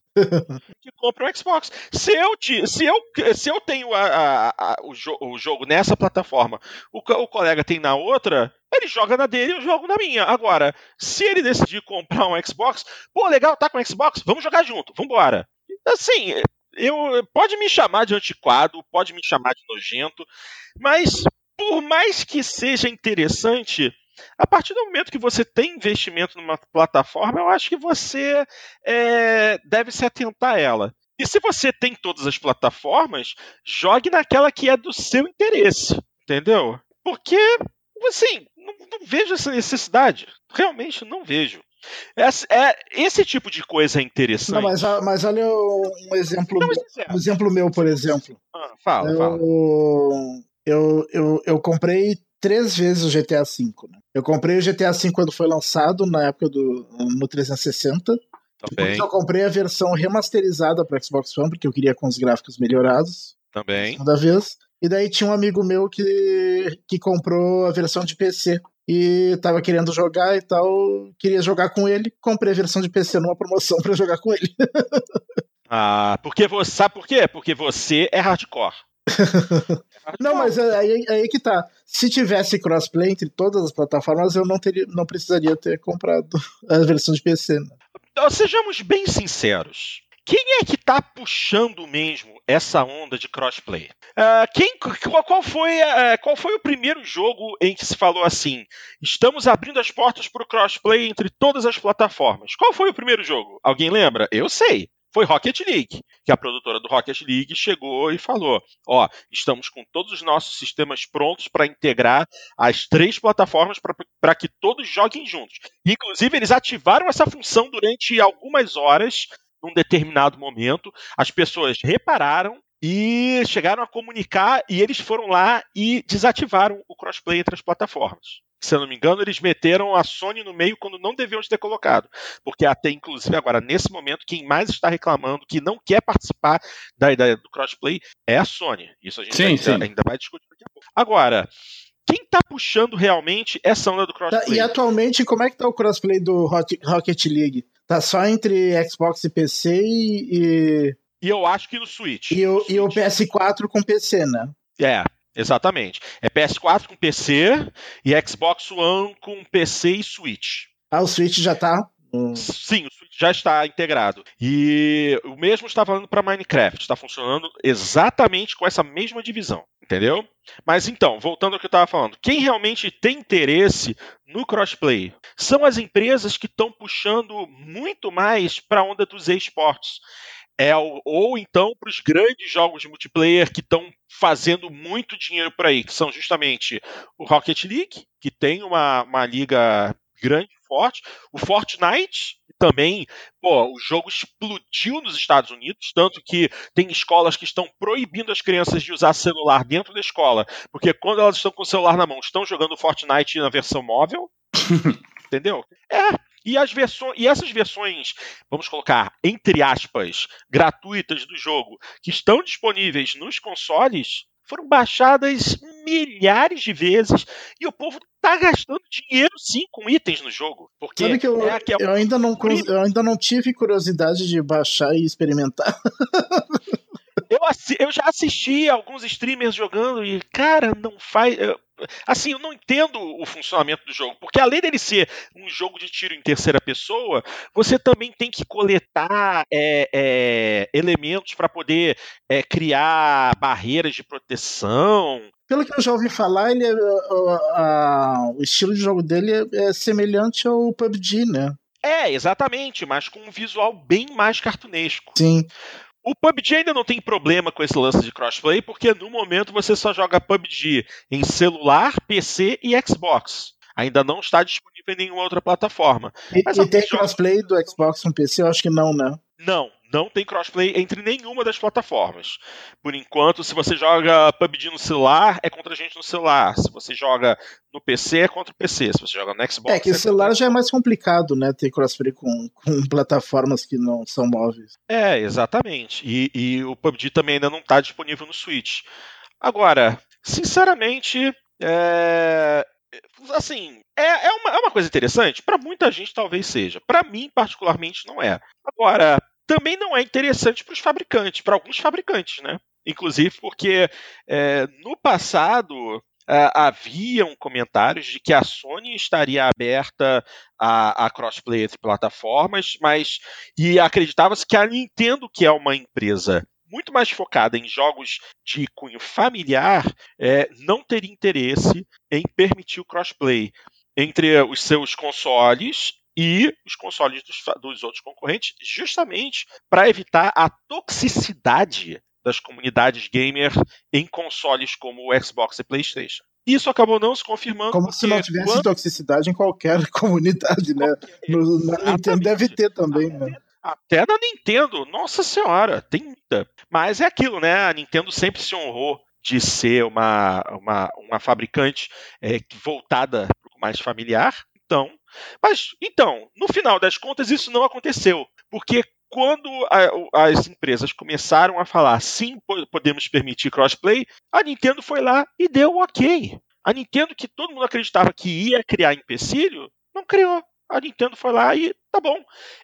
que compra um Xbox. Se eu, te, se eu, se eu tenho a, a, a, o, jo, o, jogo nessa plataforma, o, o, colega tem na outra, ele joga na dele e eu jogo na minha. Agora, se ele decidir comprar um Xbox, pô, legal, tá com o Xbox, vamos jogar junto, vambora. Assim, eu pode me chamar de antiquado, pode me chamar de nojento, mas por mais que seja interessante, a partir do momento que você tem investimento numa plataforma, eu acho que você é, deve se atentar a ela. E se você tem todas as plataformas, jogue naquela que é do seu interesse, entendeu? Porque, assim, não, não vejo essa necessidade. Realmente não vejo. É, é, esse tipo de coisa é interessante. Não, mas, mas olha um exemplo, não, um exemplo meu, por exemplo. Ah, fala, eu, fala. Eu, eu, eu comprei três vezes o GTA V. Né? Eu comprei o GTA V quando foi lançado, na época do no 360. Também. eu comprei a versão remasterizada para Xbox One, porque eu queria com os gráficos melhorados. Também. Segunda vez. E daí tinha um amigo meu que, que comprou a versão de PC e tava querendo jogar e tal, queria jogar com ele, comprei a versão de PC numa promoção para jogar com ele. ah, porque você sabe por quê? Porque você é hardcore. não, mas aí, aí que tá. Se tivesse crossplay entre todas as plataformas, eu não, teria, não precisaria ter comprado a versão de PC. Né? Sejamos bem sinceros. Quem é que tá puxando mesmo essa onda de crossplay? Uh, quem, qual, foi, uh, qual foi o primeiro jogo em que se falou assim? Estamos abrindo as portas para o crossplay entre todas as plataformas. Qual foi o primeiro jogo? Alguém lembra? Eu sei foi Rocket League, que a produtora do Rocket League chegou e falou: ó, estamos com todos os nossos sistemas prontos para integrar as três plataformas para que todos joguem juntos. Inclusive, eles ativaram essa função durante algumas horas num determinado momento, as pessoas repararam e chegaram a comunicar e eles foram lá e desativaram o crossplay entre as plataformas. Se eu não me engano, eles meteram a Sony no meio quando não deviam ter colocado. Porque até, inclusive, agora, nesse momento, quem mais está reclamando que não quer participar da ideia do crossplay é a Sony. Isso a gente sim, ainda, sim. ainda vai discutir daqui a pouco. Agora, quem está puxando realmente essa onda do crossplay? E atualmente, como é que tá o crossplay do Rocket League? Tá só entre Xbox e PC e. E eu acho que no Switch. E, o, Switch. e o PS4 com PC, né? É, exatamente. É PS4 com PC e Xbox One com PC e Switch. Ah, o Switch já tá? Sim, o Switch já está integrado. E o mesmo está falando para Minecraft. Está funcionando exatamente com essa mesma divisão. Entendeu? Mas então, voltando ao que eu estava falando, quem realmente tem interesse no crossplay são as empresas que estão puxando muito mais para a onda dos esportes. É, ou então para os grandes jogos de multiplayer que estão fazendo muito dinheiro por aí, que são justamente o Rocket League, que tem uma, uma liga grande, forte, o Fortnite, também, pô, o jogo explodiu nos Estados Unidos, tanto que tem escolas que estão proibindo as crianças de usar celular dentro da escola, porque quando elas estão com o celular na mão, estão jogando Fortnite na versão móvel. Entendeu? É, e, as versões, e essas versões, vamos colocar, entre aspas, gratuitas do jogo, que estão disponíveis nos consoles, foram baixadas milhares de vezes e o povo tá gastando dinheiro sim com itens no jogo. Porque Sabe que eu, é, que é eu, ainda não, eu ainda não tive curiosidade de baixar e experimentar. eu, eu já assisti alguns streamers jogando e, cara, não faz. Assim, eu não entendo o funcionamento do jogo, porque além dele ser um jogo de tiro em terceira pessoa, você também tem que coletar é, é, elementos para poder é, criar barreiras de proteção. Pelo que eu já ouvi falar, ele é, a, a, o estilo de jogo dele é, é semelhante ao PUBG, né? É, exatamente, mas com um visual bem mais cartunesco. Sim. O PUBG ainda não tem problema com esse lance de crossplay, porque no momento você só joga PUBG em celular, PC e Xbox. Ainda não está disponível em nenhuma outra plataforma. E, Mas e tem crossplay do Xbox no PC? Eu acho que não, né? Não, não tem crossplay entre nenhuma das plataformas. Por enquanto, se você joga PUBG no celular, é contra gente no celular. Se você joga no PC, é contra o PC. Se você joga no Xbox. É que é celular contra... já é mais complicado, né? Ter crossplay com, com plataformas que não são móveis. É, exatamente. E, e o PUBG também ainda não está disponível no Switch. Agora, sinceramente, é, assim, é, é, uma, é uma coisa interessante. Para muita gente, talvez seja. Para mim, particularmente, não é. Agora, também não é interessante para os fabricantes, para alguns fabricantes, né? Inclusive porque é, no passado é, haviam comentários de que a Sony estaria aberta a, a crossplay entre plataformas, mas e acreditava-se que a Nintendo, que é uma empresa muito mais focada em jogos de cunho familiar, é, não teria interesse em permitir o crossplay entre os seus consoles e os consoles dos, dos outros concorrentes, justamente para evitar a toxicidade das comunidades gamer em consoles como o Xbox e PlayStation. Isso acabou não se confirmando. Como se não tivesse quando... toxicidade em qualquer comunidade, né? No, na Nintendo deve ter também, né? Até na Nintendo, nossa senhora, tem muita. Mas é aquilo, né? A Nintendo sempre se honrou de ser uma, uma, uma fabricante é, voltada para o mais familiar. Então, mas então, no final das contas, isso não aconteceu, porque quando a, as empresas começaram a falar sim, podemos permitir crossplay, a Nintendo foi lá e deu ok. A Nintendo, que todo mundo acreditava que ia criar empecilho, não criou. A Nintendo foi lá e tá bom.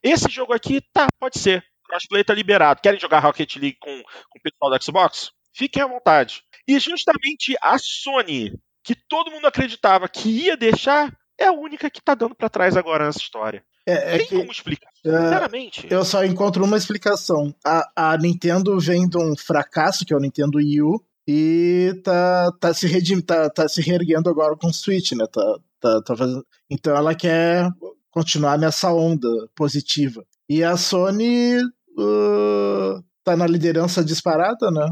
Esse jogo aqui, tá, pode ser. Crossplay tá liberado. Querem jogar Rocket League com, com o pessoal do Xbox? Fiquem à vontade. E justamente a Sony, que todo mundo acreditava que ia deixar, é a única que tá dando para trás agora nessa história. É, é Tem que, como explicar, é, sinceramente. eu só encontro uma explicação. A, a Nintendo vem de um fracasso, que é o Nintendo Wii U, e tá, tá, se, redim, tá, tá se reerguendo agora com o Switch, né? Tá, tá, tá fazendo... Então ela quer continuar nessa onda positiva. E a Sony uh, tá na liderança disparada, né?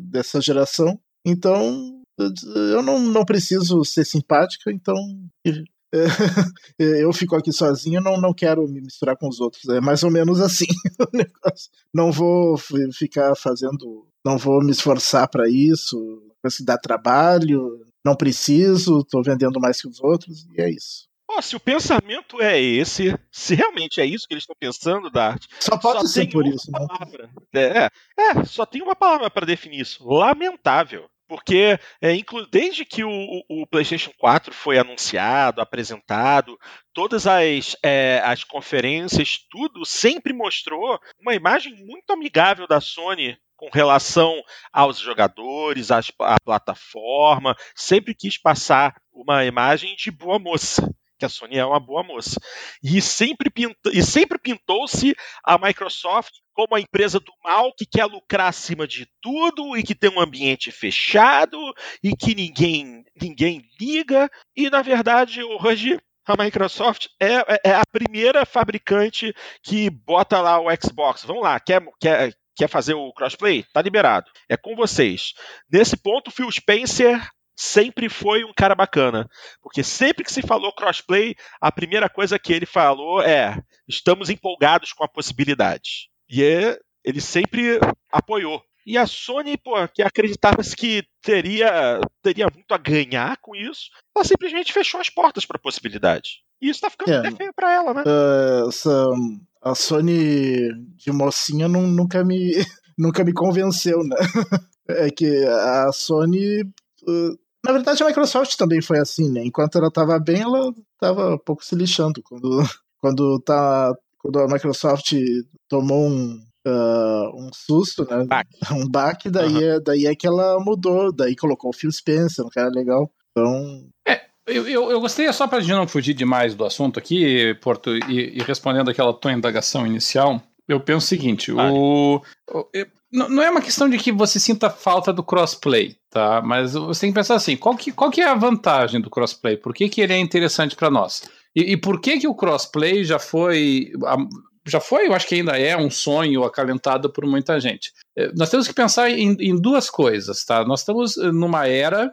dessa geração. Então eu não, não preciso ser simpática, então eu fico aqui sozinho, não, não quero me misturar com os outros. É mais ou menos assim o negócio. Não vou ficar fazendo, não vou me esforçar para isso, se dá trabalho, não preciso, estou vendendo mais que os outros, e é isso. Oh, se o pensamento é esse, se realmente é isso que eles estão pensando, Dart, só pode só ser por isso. Né? É, é, só tem uma palavra para definir isso: lamentável. Porque é, desde que o, o, PlayStation 4 foi anunciado, apresentado, todas as, é, as conferências, tudo sempre mostrou uma imagem muito amigável da Sony com relação aos jogadores, às, à plataforma, sempre quis passar uma imagem de boa moça que a Sony é uma boa moça. E sempre, e sempre pintou-se a Microsoft como a empresa do mal que quer lucrar acima de tudo e que tem um ambiente fechado e que ninguém, ninguém liga. E, na verdade, hoje a Microsoft é, é a primeira fabricante que bota lá o Xbox. Vamos lá, quer, quer, quer fazer o crossplay? Tá liberado. É com vocês. Nesse ponto, Phil Spencer sempre foi um cara bacana. Porque sempre que se falou crossplay, a primeira coisa que ele falou é: estamos empolgados com a possibilidade. E é, ele sempre apoiou. E a Sony, pô, que acreditava que teria, teria muito a ganhar com isso, ela simplesmente fechou as portas para a possibilidade. E isso tá ficando é, até feio pra ela, né? Uh, essa, a Sony de mocinha não, nunca me nunca me convenceu, né? É que a Sony. Uh, na verdade, a Microsoft também foi assim, né? Enquanto ela tava bem, ela tava um pouco se lixando. Quando, quando, tá, quando a Microsoft tomou um, uh, um susto, né? Baque. Um baque, daí, uhum. é, daí é que ela mudou, daí colocou o Phil Spencer, um cara legal. Então. É, eu, eu, eu gostei, só pra gente não fugir demais do assunto aqui, Porto, e, e respondendo aquela tua indagação inicial, eu penso o seguinte: vale. o, o, não é uma questão de que você sinta falta do crossplay, tá? Mas você tem que pensar assim: qual que, qual que é a vantagem do crossplay? Por que, que ele é interessante para nós? E, e, por que, que o crossplay já foi. Já foi, eu acho que ainda é um sonho acalentado por muita gente. É, nós temos que pensar em, em duas coisas, tá? Nós estamos numa era.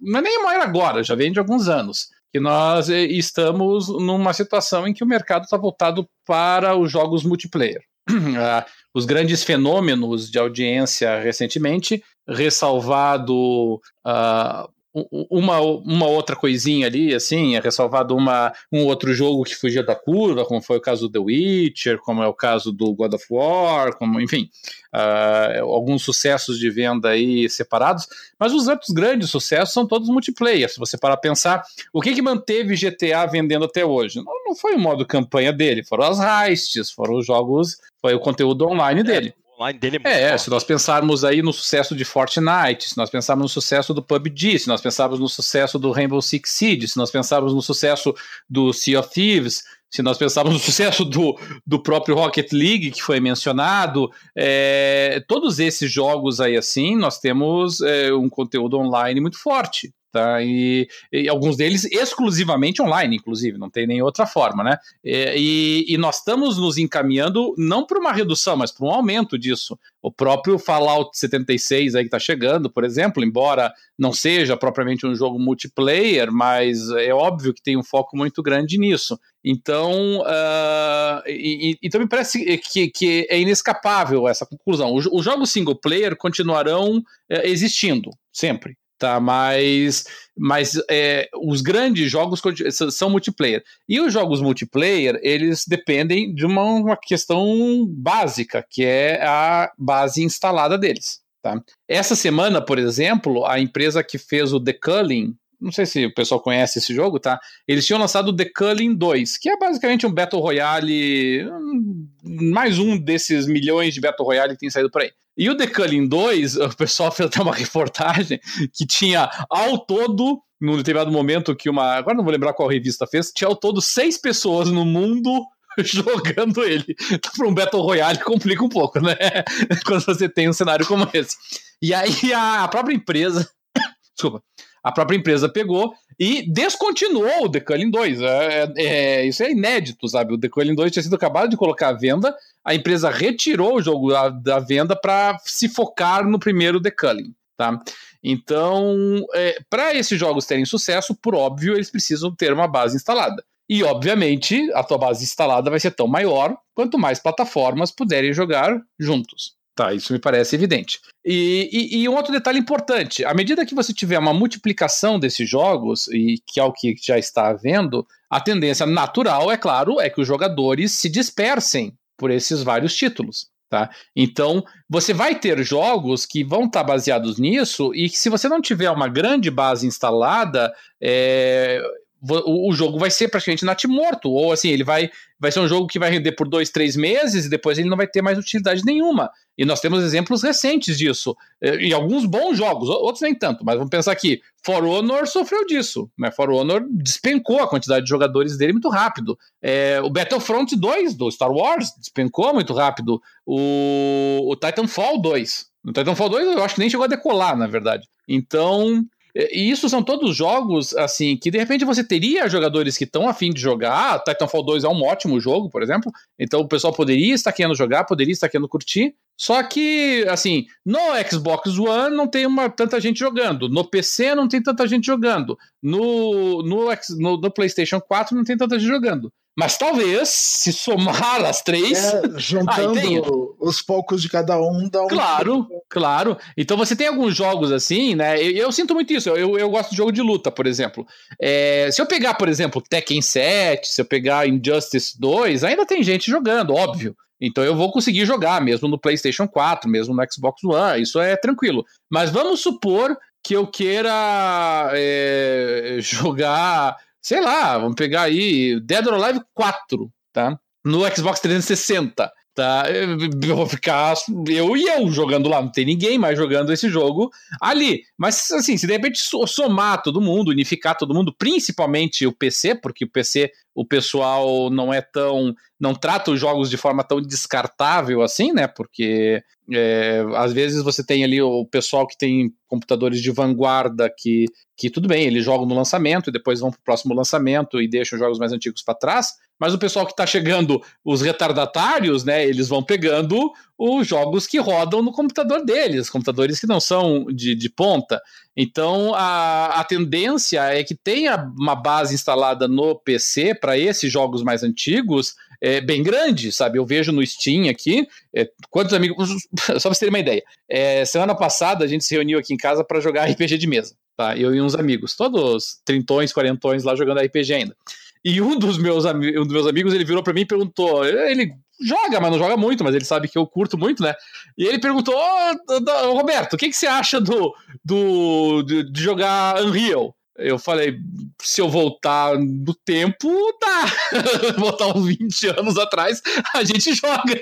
Não é nem uma era agora, já vem de alguns anos que nós é, estamos numa situação em que o mercado está voltado para os jogos multiplayer. Ah, os grandes fenômenos de audiência recentemente, ressalvado uh, uma, uma outra coisinha ali, assim, é ressalvado uma, um outro jogo que fugia da curva, como foi o caso do The Witcher, como é o caso do God of War, como, enfim, uh, alguns sucessos de venda aí separados, mas os outros grandes sucessos são todos multiplayer. Se você parar a pensar, o que, que manteve GTA vendendo até hoje? Não, não foi o modo campanha dele, foram as heists, foram os jogos, foi o conteúdo online é. dele online dele é muito É, forte. se nós pensarmos aí no sucesso de Fortnite, se nós pensarmos no sucesso do PUBG, se nós pensarmos no sucesso do Rainbow Six Siege, se nós pensarmos no sucesso do Sea of Thieves, se nós pensarmos no sucesso do, do próprio Rocket League, que foi mencionado, é, todos esses jogos aí assim, nós temos é, um conteúdo online muito forte. Tá? E, e, alguns deles exclusivamente online, inclusive, não tem nem outra forma, né? E, e nós estamos nos encaminhando não para uma redução, mas para um aumento disso. O próprio Fallout 76 aí que está chegando, por exemplo, embora não seja propriamente um jogo multiplayer, mas é óbvio que tem um foco muito grande nisso. Então, uh, e, então me parece que, que, é inescapável essa conclusão. Os, os jogos single player continuarão uh, existindo sempre tá? Mas, mas é, os grandes jogos são multiplayer. E os jogos multiplayer, eles dependem de uma, uma questão básica, que é a base instalada deles. Tá? Essa semana, por exemplo, a empresa que fez o The Culling, não sei se o pessoal conhece esse jogo, tá? Eles tinham lançado The Culling 2, que é basicamente um Battle Royale, mais um desses milhões de Battle Royale que tem saído por aí. E o The Culling 2, o pessoal fez até uma reportagem que tinha ao todo, num determinado momento que uma. Agora não vou lembrar qual revista fez, tinha ao todo seis pessoas no mundo jogando ele. Então, para um Battle Royale complica um pouco, né? Quando você tem um cenário como esse. E aí a própria empresa. Desculpa a própria empresa pegou e descontinuou o The Culling 2. É, é, isso é inédito, sabe? O The Culling 2 tinha sido acabado de colocar à venda, a empresa retirou o jogo da, da venda para se focar no primeiro The Culling. Tá? Então, é, para esses jogos terem sucesso, por óbvio, eles precisam ter uma base instalada. E, obviamente, a tua base instalada vai ser tão maior quanto mais plataformas puderem jogar juntos. Tá, isso me parece evidente. E, e, e, um outro detalhe importante: à medida que você tiver uma multiplicação desses jogos, e que é o que já está havendo, a tendência natural, é claro, é que os jogadores se dispersem por esses vários títulos. Tá? Então, você vai ter jogos que vão estar baseados nisso, e que se você não tiver uma grande base instalada, é, o, jogo vai ser praticamente natimorto, ou assim, ele vai, vai ser um jogo que vai render por dois, três meses e depois ele não vai ter mais utilidade nenhuma. E nós temos exemplos recentes disso, e alguns bons jogos, outros nem tanto, mas vamos pensar aqui, For Honor sofreu disso, né? For Honor despencou a quantidade de jogadores dele muito rápido. É, o Battlefront 2 do Star Wars despencou muito rápido. O, o Titanfall 2. O Titanfall 2 eu acho que nem chegou a decolar, na verdade. Então, e isso são todos jogos, assim, que de repente você teria jogadores que estão afim de jogar. Titanfall 2 é um ótimo jogo, por exemplo. Então o pessoal poderia estar querendo jogar, poderia estar querendo curtir. Só que, assim, no Xbox One não tem uma, tanta gente jogando. No PC não tem tanta gente jogando. No, no, no, no PlayStation 4 não tem tanta gente jogando. Mas talvez, se somar as três. É, juntando os poucos de cada um, dá um. Claro, claro. Então você tem alguns jogos assim, né? Eu, eu sinto muito isso. Eu, eu gosto de jogo de luta, por exemplo. É, se eu pegar, por exemplo, Tekken 7, se eu pegar Injustice 2, ainda tem gente jogando, óbvio. Então eu vou conseguir jogar mesmo no PlayStation 4, mesmo no Xbox One, isso é tranquilo. Mas vamos supor que eu queira é, jogar, sei lá, vamos pegar aí Dead or Alive 4, tá? No Xbox 360. Tá, eu vou ficar eu e eu jogando lá, não tem ninguém mais jogando esse jogo ali. Mas assim, se de repente somar todo mundo, unificar todo mundo, principalmente o PC, porque o PC o pessoal não é tão. não trata os jogos de forma tão descartável assim, né? Porque é, às vezes você tem ali o pessoal que tem computadores de vanguarda que, que tudo bem, eles jogam no lançamento e depois vão para o próximo lançamento e deixam os jogos mais antigos para trás. Mas o pessoal que está chegando, os retardatários, né? Eles vão pegando os jogos que rodam no computador deles, computadores que não são de, de ponta. Então a, a tendência é que tenha uma base instalada no PC para esses jogos mais antigos é bem grande, sabe? Eu vejo no Steam aqui, é, quantos amigos. Só pra vocês terem uma ideia. É, semana passada a gente se reuniu aqui em casa para jogar RPG de mesa, tá? Eu e uns amigos, todos trintões, quarentões lá jogando RPG ainda. E um dos meus, um dos meus amigos, ele virou para mim e perguntou, ele joga, mas não joga muito, mas ele sabe que eu curto muito, né? E ele perguntou, Roberto, o que, que você acha do, do de, de jogar Unreal? Eu falei, se eu voltar no tempo, tá. voltar uns 20 anos atrás, a gente joga.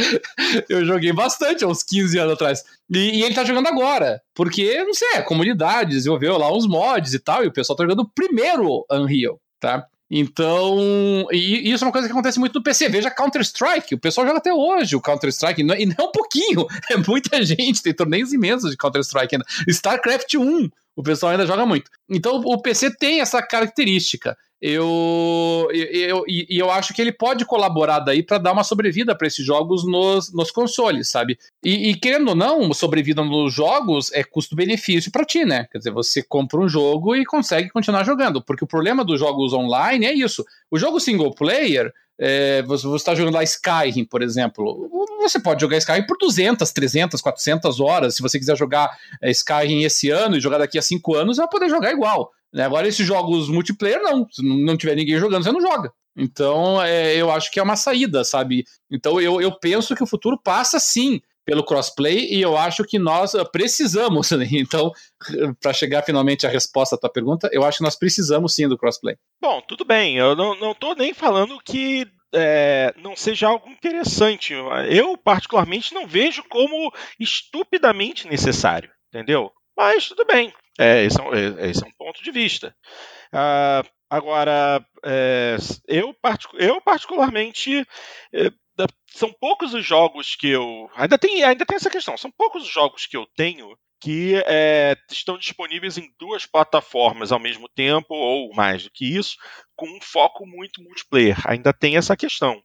eu joguei bastante, uns 15 anos atrás. E, e, ele tá jogando agora, porque, não sei, a comunidade desenvolveu lá uns mods e tal, e o pessoal tá jogando primeiro Unreal, tá? Então, e, isso é uma coisa que acontece muito no PC. Veja Counter-Strike, o pessoal joga até hoje o Counter-Strike, e não é um pouquinho, é muita gente, tem torneios imensos de Counter-Strike ainda. StarCraft 1, o pessoal ainda joga muito. Então, o PC tem essa característica eu, eu, e eu, eu acho que ele pode colaborar daí para dar uma sobrevida para esses jogos nos, nos consoles, sabe? E, e, querendo ou não, sobrevida nos jogos é custo-benefício para ti, né? Quer dizer, você compra um jogo e consegue continuar jogando, porque o problema dos jogos online é isso. O jogo single player, é, você está jogando lá Skyrim, por exemplo, você pode jogar Skyrim por 200, 300, 400 horas. Se você quiser jogar é, Skyrim esse ano e jogar daqui a 5 anos, vai poder jogar igual. Né? Agora, esses jogos multiplayer, não. Se não tiver ninguém jogando, você não joga. Então, é, eu acho que é uma saída, sabe? Então, eu, eu penso que o futuro passa sim pelo crossplay e eu acho que nós precisamos. Né? Então, para chegar finalmente à resposta à tua pergunta, eu acho que nós precisamos sim do crossplay. Bom, tudo bem. Eu não, não nem falando que é, não seja algo interessante. Eu, particularmente, não vejo como estupidamente necessário, entendeu? Mas tudo bem. É, esse, é, um, é, esse é um ponto de vista. Uh, agora, é, eu, eu particularmente. São poucos os jogos que eu. Ainda tem, ainda tem essa questão. São poucos os jogos que eu tenho que é, estão disponíveis em duas plataformas ao mesmo tempo, ou mais do que isso, com um foco muito multiplayer. Ainda tem essa questão.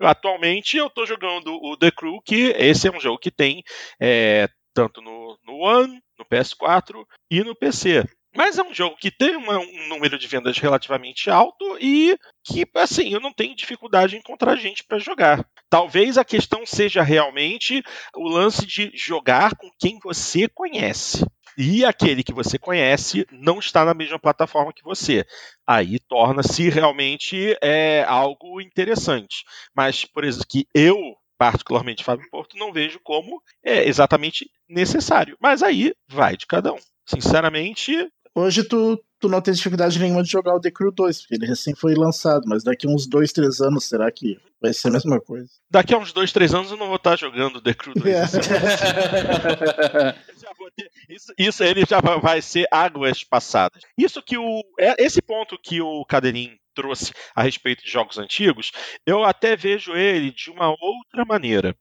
Atualmente eu estou jogando o The Crew, que esse é um jogo que tem é, tanto no, no One, no PS4 e no PC. Mas é um jogo que tem uma, um número de vendas relativamente alto e que, assim, eu não tenho dificuldade em encontrar gente para jogar. Talvez a questão seja realmente o lance de jogar com quem você conhece. E aquele que você conhece não está na mesma plataforma que você. Aí torna-se realmente é, algo interessante. Mas, por exemplo, que eu particularmente Fábio Porto, não vejo como é exatamente necessário. Mas aí vai de cada um. Sinceramente. Hoje tu, tu não tem dificuldade nenhuma de jogar o The Crew 2, porque ele recém foi lançado, mas daqui uns 2, 3 anos, será que vai ser a mesma coisa? Daqui a uns 2, 3 anos eu não vou estar jogando The Crew 2. É. isso, isso ele já vai ser águas passadas. Isso que o. É, esse ponto que o Cadeirinho trouxe a respeito de jogos antigos, eu até vejo ele de uma outra maneira.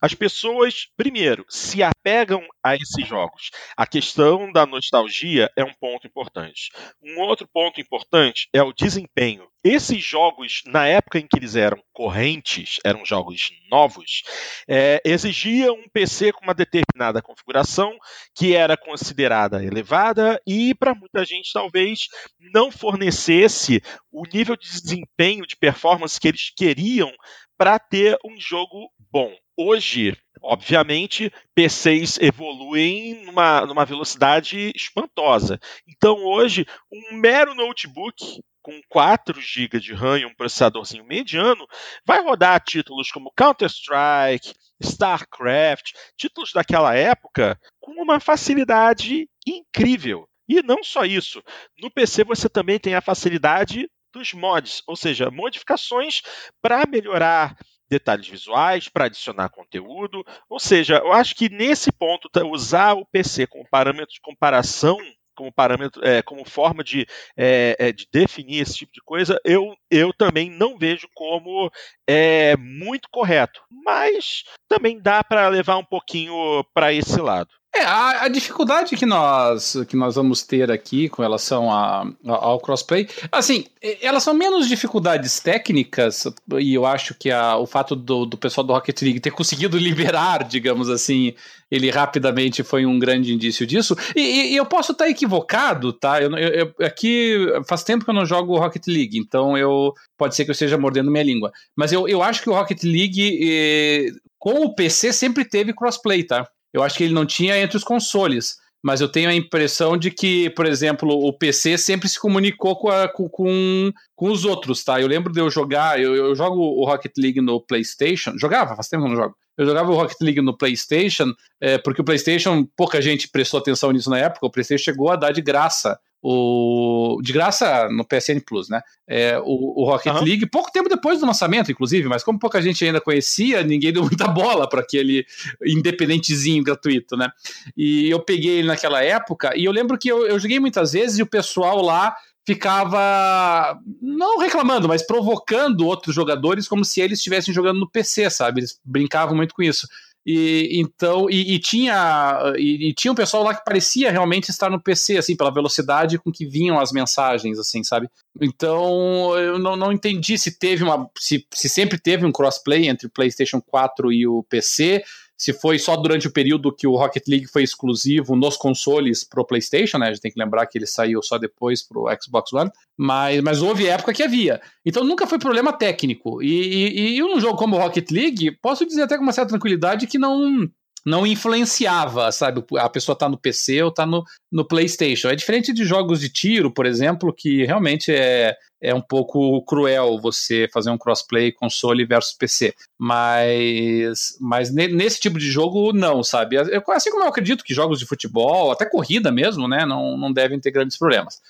As pessoas, primeiro, se apegam a esses jogos. A questão da nostalgia é um ponto importante. Um outro ponto importante é o desempenho. Esses jogos, na época em que eles eram correntes, eram jogos novos, é, exigiam um PC com uma determinada configuração que era considerada elevada e, para muita gente, talvez não fornecesse o nível de desempenho, de performance que eles queriam para ter um jogo bom. Hoje, obviamente, PCs evoluem numa, numa velocidade espantosa. Então, hoje, um mero notebook com 4 GB de RAM e um processadorzinho mediano, vai rodar títulos como Counter-Strike, StarCraft, títulos daquela época, com uma facilidade incrível. E não só isso, no PC você também tem a facilidade dos mods, ou seja, modificações para melhorar detalhes visuais, para adicionar conteúdo. Ou seja, eu acho que nesse ponto, tá, usar o PC como parâmetro de comparação como parâmetro, é, como forma de, é, é, de definir esse tipo de coisa, eu, eu também não vejo como é, muito correto. Mas também dá para levar um pouquinho para esse lado. É, a, a, dificuldade que nós, que nós vamos ter aqui com relação a, a, ao crossplay, assim, elas são menos dificuldades técnicas, e eu acho que a, o fato do, do pessoal do Rocket League ter conseguido liberar, digamos assim, ele rapidamente foi um grande indício disso. E, e eu posso estar equivocado, tá? Eu, eu, eu, aqui faz tempo que eu não jogo Rocket League, então eu pode ser que eu esteja mordendo minha língua. Mas eu, eu acho que o Rocket League, eh, com o PC, sempre teve crossplay, tá? Eu acho que ele não tinha entre os consoles. Mas eu tenho a impressão de que, por exemplo, o PC sempre se comunicou com, a, com, com, os outros, tá? Eu lembro de eu jogar, eu, eu jogo o Rocket League no PlayStation, jogava, faz tempo que eu não jogo. Eu jogava o Rocket League no PlayStation, é, porque o PlayStation, pouca gente prestou atenção nisso na época, o PlayStation chegou a dar de graça o de graça no PSN Plus, né? É, o, o Rocket uhum. League, pouco tempo depois do lançamento, inclusive, mas como pouca gente ainda conhecia, ninguém deu muita bola para aquele independentezinho gratuito, né? E eu peguei ele naquela época e eu lembro que eu, eu joguei muitas vezes e o pessoal lá ficava não reclamando, mas provocando outros jogadores como se eles estivessem jogando no PC, sabe? Eles brincavam muito com isso. E então e, e tinha e, e, tinha um pessoal lá que parecia realmente estar no PC, assim, pela velocidade com que vinham as mensagens, assim, sabe? Então eu não, não entendi se teve uma se, se sempre teve um crossplay entre o PlayStation 4 e o PC se foi só durante o período que o Rocket League foi exclusivo nos consoles pro PlayStation, né? A gente tem que lembrar que ele saiu só depois pro Xbox One, mas, mas houve época que havia. Então nunca foi problema técnico. E, e, e um jogo como o Rocket League, posso dizer até com uma certa tranquilidade que não não influenciava, sabe? A pessoa tá no PC ou tá no, no PlayStation. É diferente de jogos de tiro, por exemplo, que realmente é, é um pouco cruel você fazer um crossplay console versus PC. Mas, mas nesse tipo de jogo, não, sabe? Assim como eu acredito que jogos de futebol, até corrida mesmo, né, não, não devem ter grandes problemas.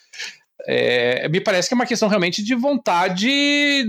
É, me parece que é uma questão realmente de vontade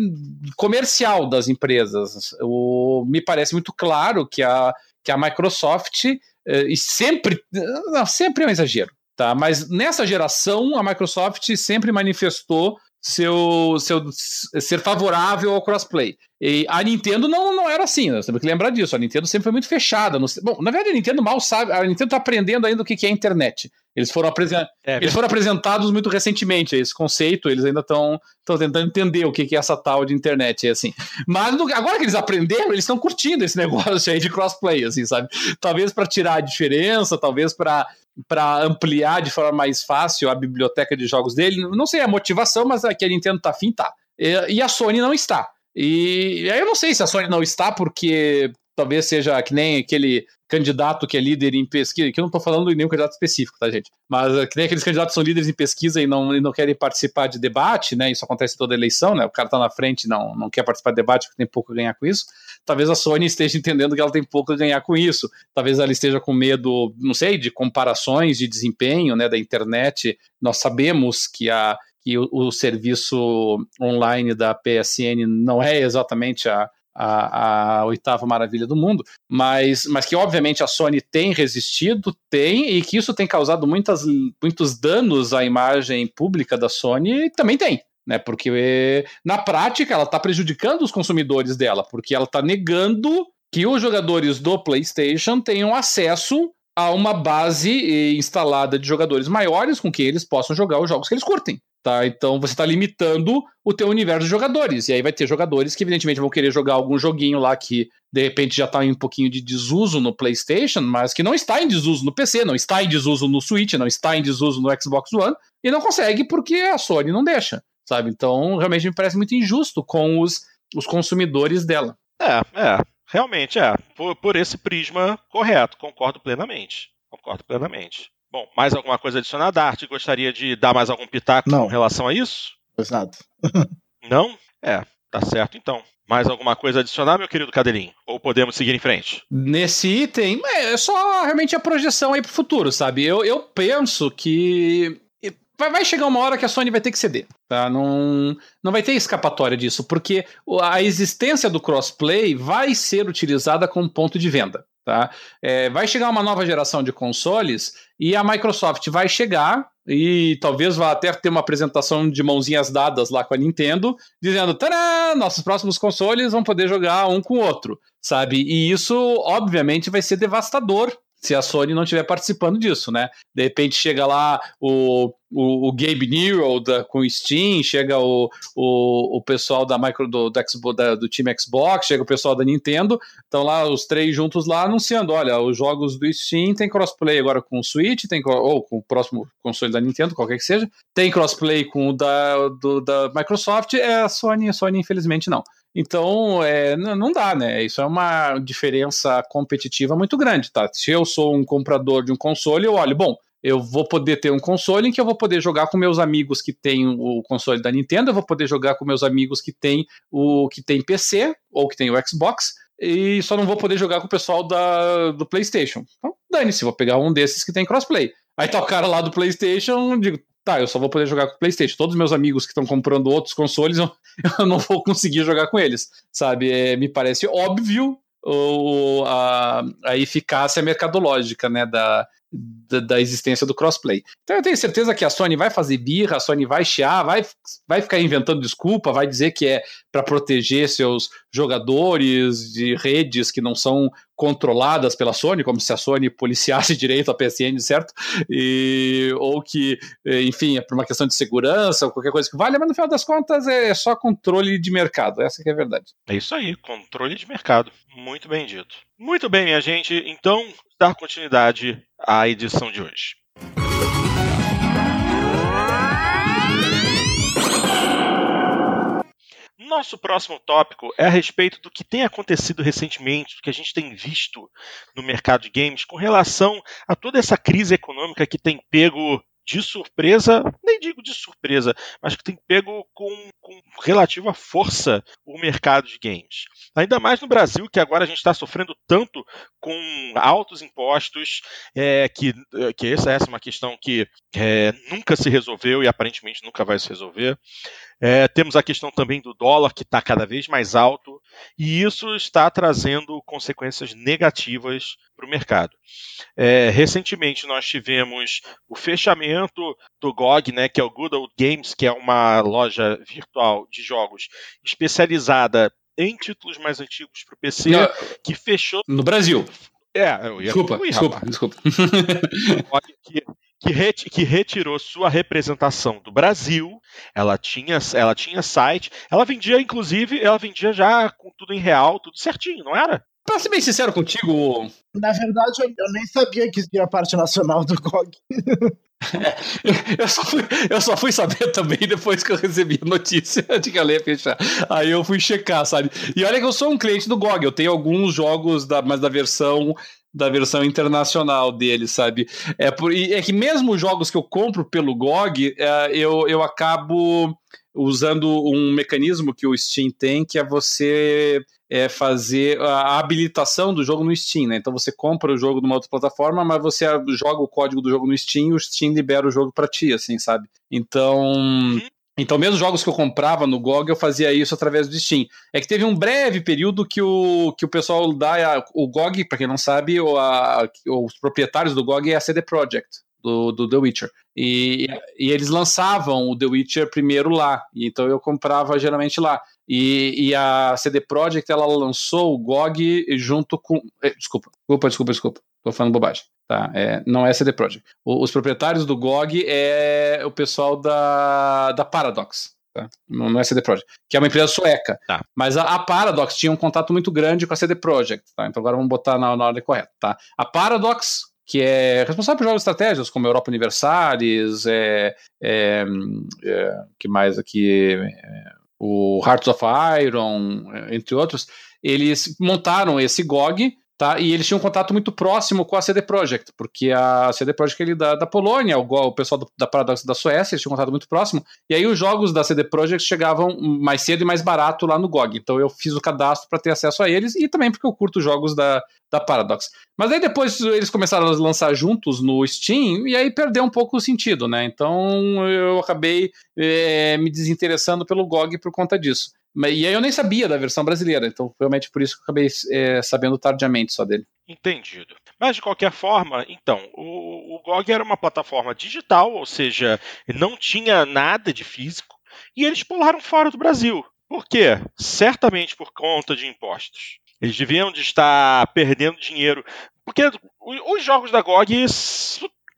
comercial das empresas. O, me parece muito claro que a que a Microsoft, eh, e sempre, não, sempre é um exagero, tá? Mas nessa geração, a Microsoft sempre manifestou seu, seu ser favorável ao crossplay. E a Nintendo não, não era assim, nós temos que lembrar disso. A Nintendo sempre foi muito fechada. No, bom, na verdade, a Nintendo mal sabe, a Nintendo está aprendendo ainda o que, que é internet. Eles foram, apresen é, eles foram apresentados muito recentemente, esse conceito, eles ainda estão tentando entender o que, que é essa tal de internet, assim. Mas no, agora que eles aprenderam, eles estão curtindo esse negócio aí de crossplay, assim, sabe? Talvez para tirar a diferença, talvez para para ampliar de forma mais fácil a biblioteca de jogos dele. Não sei a motivação, mas é que a Nintendo tá afim, tá. E a Sony não está. E aí eu não sei se a Sony não está porque talvez seja que nem aquele candidato que é líder em pesquisa, que eu não estou falando de nenhum candidato específico, tá, gente? Mas eh, que nem aqueles candidatos que são líderes em pesquisa e não, e não querem participar de debate, né? Isso acontece toda eleição, né? O cara está na frente e não, não quer participar de debate porque tem pouco a ganhar com isso. Talvez a Sony esteja entendendo que ela tem pouco a ganhar com isso. Talvez ela esteja com medo, não sei, de comparações de desempenho, né, da internet. Nós sabemos que a que o, o serviço online da PSN não é exatamente a, a, a, oitava maravilha do mundo, mas, mas que obviamente a Sony tem resistido, tem, e que isso tem causado muitas, muitos danos à imagem pública da Sony, também tem. Né, porque na prática ela está prejudicando os consumidores dela, porque ela está negando que os jogadores do PlayStation tenham acesso a uma base eh, instalada de jogadores maiores com que eles possam jogar os jogos que eles curtem. Tá? Então você está limitando o teu universo de jogadores. E aí vai ter jogadores que, evidentemente, vão querer jogar algum joguinho lá que de repente já está em um pouquinho de desuso no PlayStation, mas que não está em desuso no PC, não está em desuso no Switch, não está em desuso no Xbox One, e não consegue porque a Sony não deixa. Sabe? Então, realmente me parece muito injusto com os, os consumidores dela. É, é. Realmente é. Por, por esse prisma correto, concordo plenamente. Concordo plenamente. Bom, mais alguma coisa adicionada? Arte gostaria de dar mais algum pitaco Não. com relação a isso? Exato. Não? É, tá certo então. Mais alguma coisa a adicionar, meu querido Cadelinho? Ou podemos seguir em frente? Nesse item, é só realmente a projeção aí pro futuro, sabe? Eu, eu penso que vai chegar uma hora que a Sony vai ter que ceder. Tá? Não, não vai ter escapatória disso, porque a existência do crossplay vai ser utilizada como ponto de venda. Tá? É, vai chegar uma nova geração de consoles e a Microsoft vai chegar e talvez vá até ter uma apresentação de mãozinhas dadas lá com a Nintendo, dizendo: Tadã, nossos próximos consoles vão poder jogar um com o outro, sabe? E isso, obviamente, vai ser devastador se a Sony não estiver participando disso, né? De repente chega lá o, o, o Gabe Newell da, com o Steam, chega o, o, o pessoal da micro do, do, da, do time Xbox, chega o pessoal da Nintendo, estão lá os três juntos lá anunciando, olha, os jogos do Steam tem crossplay agora com o Switch, tem ou com o próximo console da Nintendo, qualquer que seja, tem crossplay com o da, do, da Microsoft, é a Sony, a Sony infelizmente não. Então, é, não dá, né? Isso é uma diferença competitiva muito grande, tá? Se eu sou um comprador de um console, eu olho, bom, eu vou poder ter um console em que eu vou poder jogar com meus amigos que têm o console da Nintendo, eu vou poder jogar com meus amigos que têm o que tem PC ou que tem o Xbox, e só não vou poder jogar com o pessoal da, do PlayStation. Então, dane-se, vou pegar um desses que tem crossplay. Aí tá o cara lá do PlayStation, digo, tá, eu só vou poder jogar com o PlayStation. Todos os meus amigos que estão comprando outros consoles, eu, eu, não vou conseguir jogar com eles, sabe? É, me parece óbvio a, a eficácia mercadológica, né, da, da, da, existência do crossplay. Então eu tenho certeza que a Sony vai fazer birra, a Sony vai chiar, vai, vai ficar inventando desculpa, vai dizer que é para proteger seus jogadores de redes que não são controladas pela Sony, como se a Sony policiasse direito a PSN, certo? E, ou que, enfim, é por uma questão de segurança ou qualquer coisa que vale, mas no final das contas é só controle de mercado, essa que é a verdade. É isso aí, controle de mercado. Muito bem dito. Muito bem, minha gente. Então, dar continuidade à edição de hoje. Nosso próximo tópico é a respeito do que tem acontecido recentemente, do que a gente tem visto no mercado de games com relação a toda essa crise econômica que tem pego de surpresa, nem digo de surpresa, mas que tem pego com, com relativa força o mercado de games. Ainda mais no Brasil, que agora a gente está sofrendo tanto com altos impostos, é, que, que essa, essa é uma questão que é, nunca se resolveu e aparentemente nunca vai se resolver. É, temos a questão também do dólar, que está cada vez mais alto, e isso está trazendo consequências negativas para o mercado. É, recentemente nós tivemos o fechamento do GOG, né, que é o Good Old Games, que é uma loja virtual de jogos especializada em títulos mais antigos para o PC, Não, que fechou. No Brasil. É, eu ia desculpa, concluir, desculpa, desculpa. que, que, reti, que, retirou sua representação do Brasil. Ela tinha, ela tinha site. Ela vendia, inclusive, ela vendia já com tudo em real, tudo certinho, não era? Pra ser bem sincero contigo. Na verdade, eu nem sabia que existia a parte nacional do GOG. eu, só fui, eu só fui saber também depois que eu recebi a notícia de que ela ia fechar. Aí eu fui checar, sabe? E olha que eu sou um cliente do GOG, eu tenho alguns jogos, da, mas da versão da versão internacional dele, sabe? É, por, é que mesmo os jogos que eu compro pelo GOG, é, eu, eu acabo usando um mecanismo que o Steam tem, que é você é, fazer a habilitação do jogo no Steam, né? Então você compra o jogo numa outra plataforma, mas você joga o código do jogo no Steam e o Steam libera o jogo para ti, assim, sabe? Então. Então, mesmo os jogos que eu comprava no GOG, eu fazia isso através do Steam. É que teve um breve período que o, que o pessoal da. O GOG, para quem não sabe, o, a, os proprietários do GOG é a CD Projekt do, do The Witcher. E, e eles lançavam o The Witcher primeiro lá, então eu comprava geralmente lá. E, e a CD Projekt ela lançou o GOG junto com. Eh, desculpa, desculpa, desculpa, desculpa. Tô falando bobagem. Tá? É, não é CD Projekt. O, os proprietários do GOG é o pessoal da, da Paradox. Tá? Não, não é CD Projekt, que é uma empresa sueca. Tá. Mas a, a, Paradox tinha um contato muito grande com a CD Projekt. Tá? Então agora vamos botar na, na ordem correta. Tá? A Paradox que é responsável por jogos estratégias como Europa Universalis, é, é, é que mais aqui, é, o Hearts of Iron, entre outros, eles montaram esse GOG Tá? E eles tinham um contato muito próximo com a CD Projekt, porque a CD Projekt ele da, da Polônia, o, o pessoal do, da Paradox da Suécia, eles tinham um contato muito próximo. E aí os jogos da CD Projekt chegavam mais cedo e mais barato lá no GOG. Então eu fiz o cadastro para ter acesso a eles e também porque eu curto jogos da, da Paradox. Mas aí depois eles começaram a lançar juntos no Steam e aí perdeu um pouco o sentido, né? Então eu acabei é, me desinteressando pelo GOG por conta disso. E aí eu nem sabia da versão brasileira, então realmente por isso que eu acabei é, sabendo tardiamente só dele. Entendido. Mas de qualquer forma, então, o, o GOG era uma plataforma digital, ou seja, não tinha nada de físico, e eles pularam fora do Brasil. Por quê? Certamente por conta de impostos. Eles deviam de estar perdendo dinheiro. Porque os jogos da GOG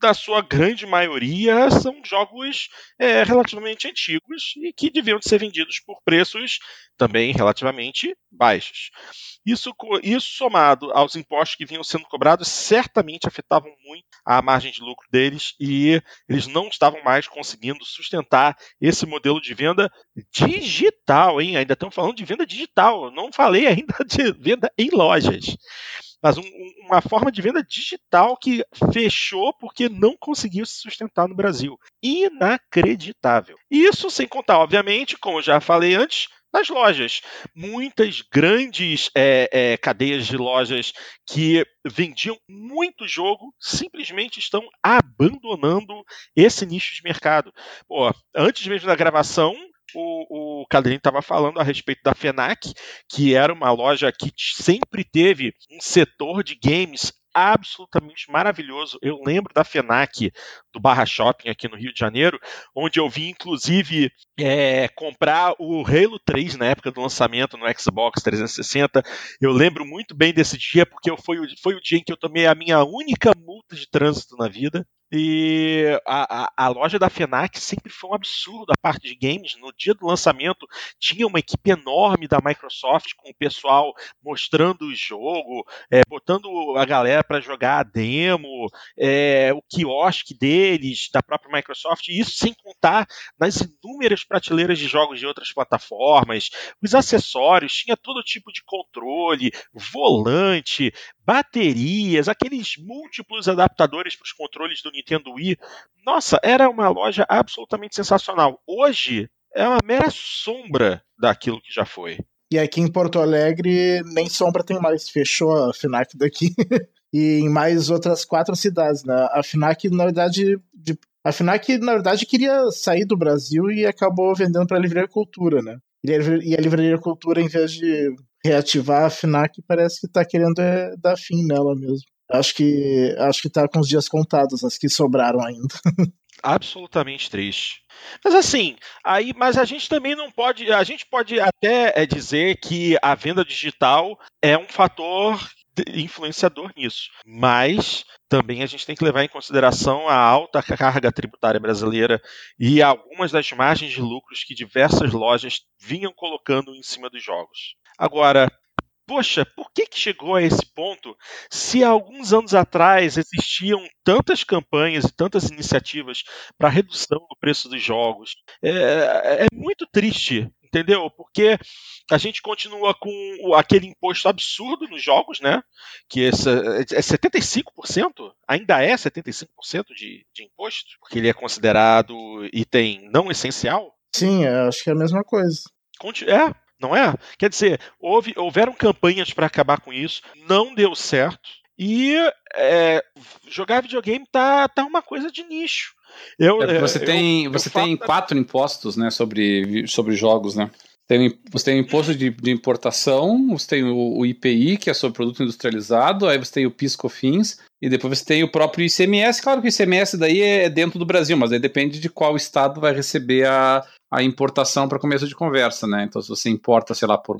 da sua grande maioria, são jogos é, relativamente antigos e que deviam ser vendidos por preços também relativamente baixos. Isso, isso somado aos impostos que vinham sendo cobrados, certamente afetavam muito a margem de lucro deles e eles não estavam mais conseguindo sustentar esse modelo de venda digital, hein? Ainda estamos falando de venda digital, não falei ainda de venda em lojas mas um, uma forma de venda digital que fechou porque não conseguiu se sustentar no Brasil. Inacreditável. Isso sem contar, obviamente, como já falei antes, nas lojas. Muitas grandes é, é, cadeias de lojas que vendiam muito jogo simplesmente estão abandonando esse nicho de mercado. Pô, antes mesmo da gravação, o, o Cadrinho estava falando a respeito da FENAC, que era uma loja que sempre teve um setor de games absolutamente maravilhoso. Eu lembro da FENAC do Barra Shopping aqui no Rio de Janeiro, onde eu vi inclusive é, comprar o Halo 3 na época do lançamento no Xbox 360. Eu lembro muito bem desse dia porque foi, foi o dia em que eu tomei a minha única multa de trânsito na vida. E a, a, a, loja da FENAC sempre foi um absurdo a parte de games. No dia do lançamento, tinha uma equipe enorme da Microsoft com o pessoal mostrando o jogo, é, botando a galera para jogar a demo, é, o quiosque deles, da própria Microsoft, e isso sem contar nas inúmeras prateleiras de jogos de outras plataformas, os acessórios, tinha todo tipo de controle, volante, baterias, aqueles múltiplos adaptadores para os controles do Nintendo Wii. Nossa, era uma loja absolutamente sensacional. Hoje é uma mera sombra daquilo que já foi. E aqui em Porto Alegre nem sombra tem mais, fechou a FINAC daqui. e em mais outras quatro cidades, né? A FINAC, na verdade, de... a FINAC, na verdade, queria sair do Brasil e acabou vendendo para a Livraria Cultura, né? E a Livraria Cultura, em vez de reativar a FNAC parece que tá querendo é, dar fim nela mesmo. Acho que acho que tá com os dias contados, as que sobraram ainda. Absolutamente triste. Mas assim, aí, mas a gente também não pode, a gente pode até é, dizer que a venda digital é um fator influenciador nisso. Mas também a gente tem que levar em consideração a alta carga tributária brasileira e algumas das margens de lucros que diversas lojas vinham colocando em cima dos jogos. Agora, poxa, por que, que chegou a esse ponto se há alguns anos atrás existiam tantas campanhas e tantas iniciativas para redução do preço dos jogos? É, é muito triste entendeu? Porque a gente continua com aquele imposto absurdo nos jogos, né? Que é 75%, é ainda é 75% de, de imposto, porque ele é considerado item não essencial. Sim, acho que é a mesma coisa. É, não é? Quer dizer, houve, houveram campanhas para acabar com isso, não deu certo. E é, jogar videogame tá, tá uma coisa de nicho. Eu, é, você tem, eu, você eu tem quatro impostos né, sobre, sobre jogos, né? Tem, você tem o imposto de, de importação, você tem o, o, IPI, que é sobre produto industrializado, aí você tem o PIS/COFINS, e depois você tem o próprio ICMS. Claro que o ICMS daí é dentro do Brasil, mas aí depende de qual estado vai receber a, a importação para começo de conversa, né? Então, se você importa, sei lá, por,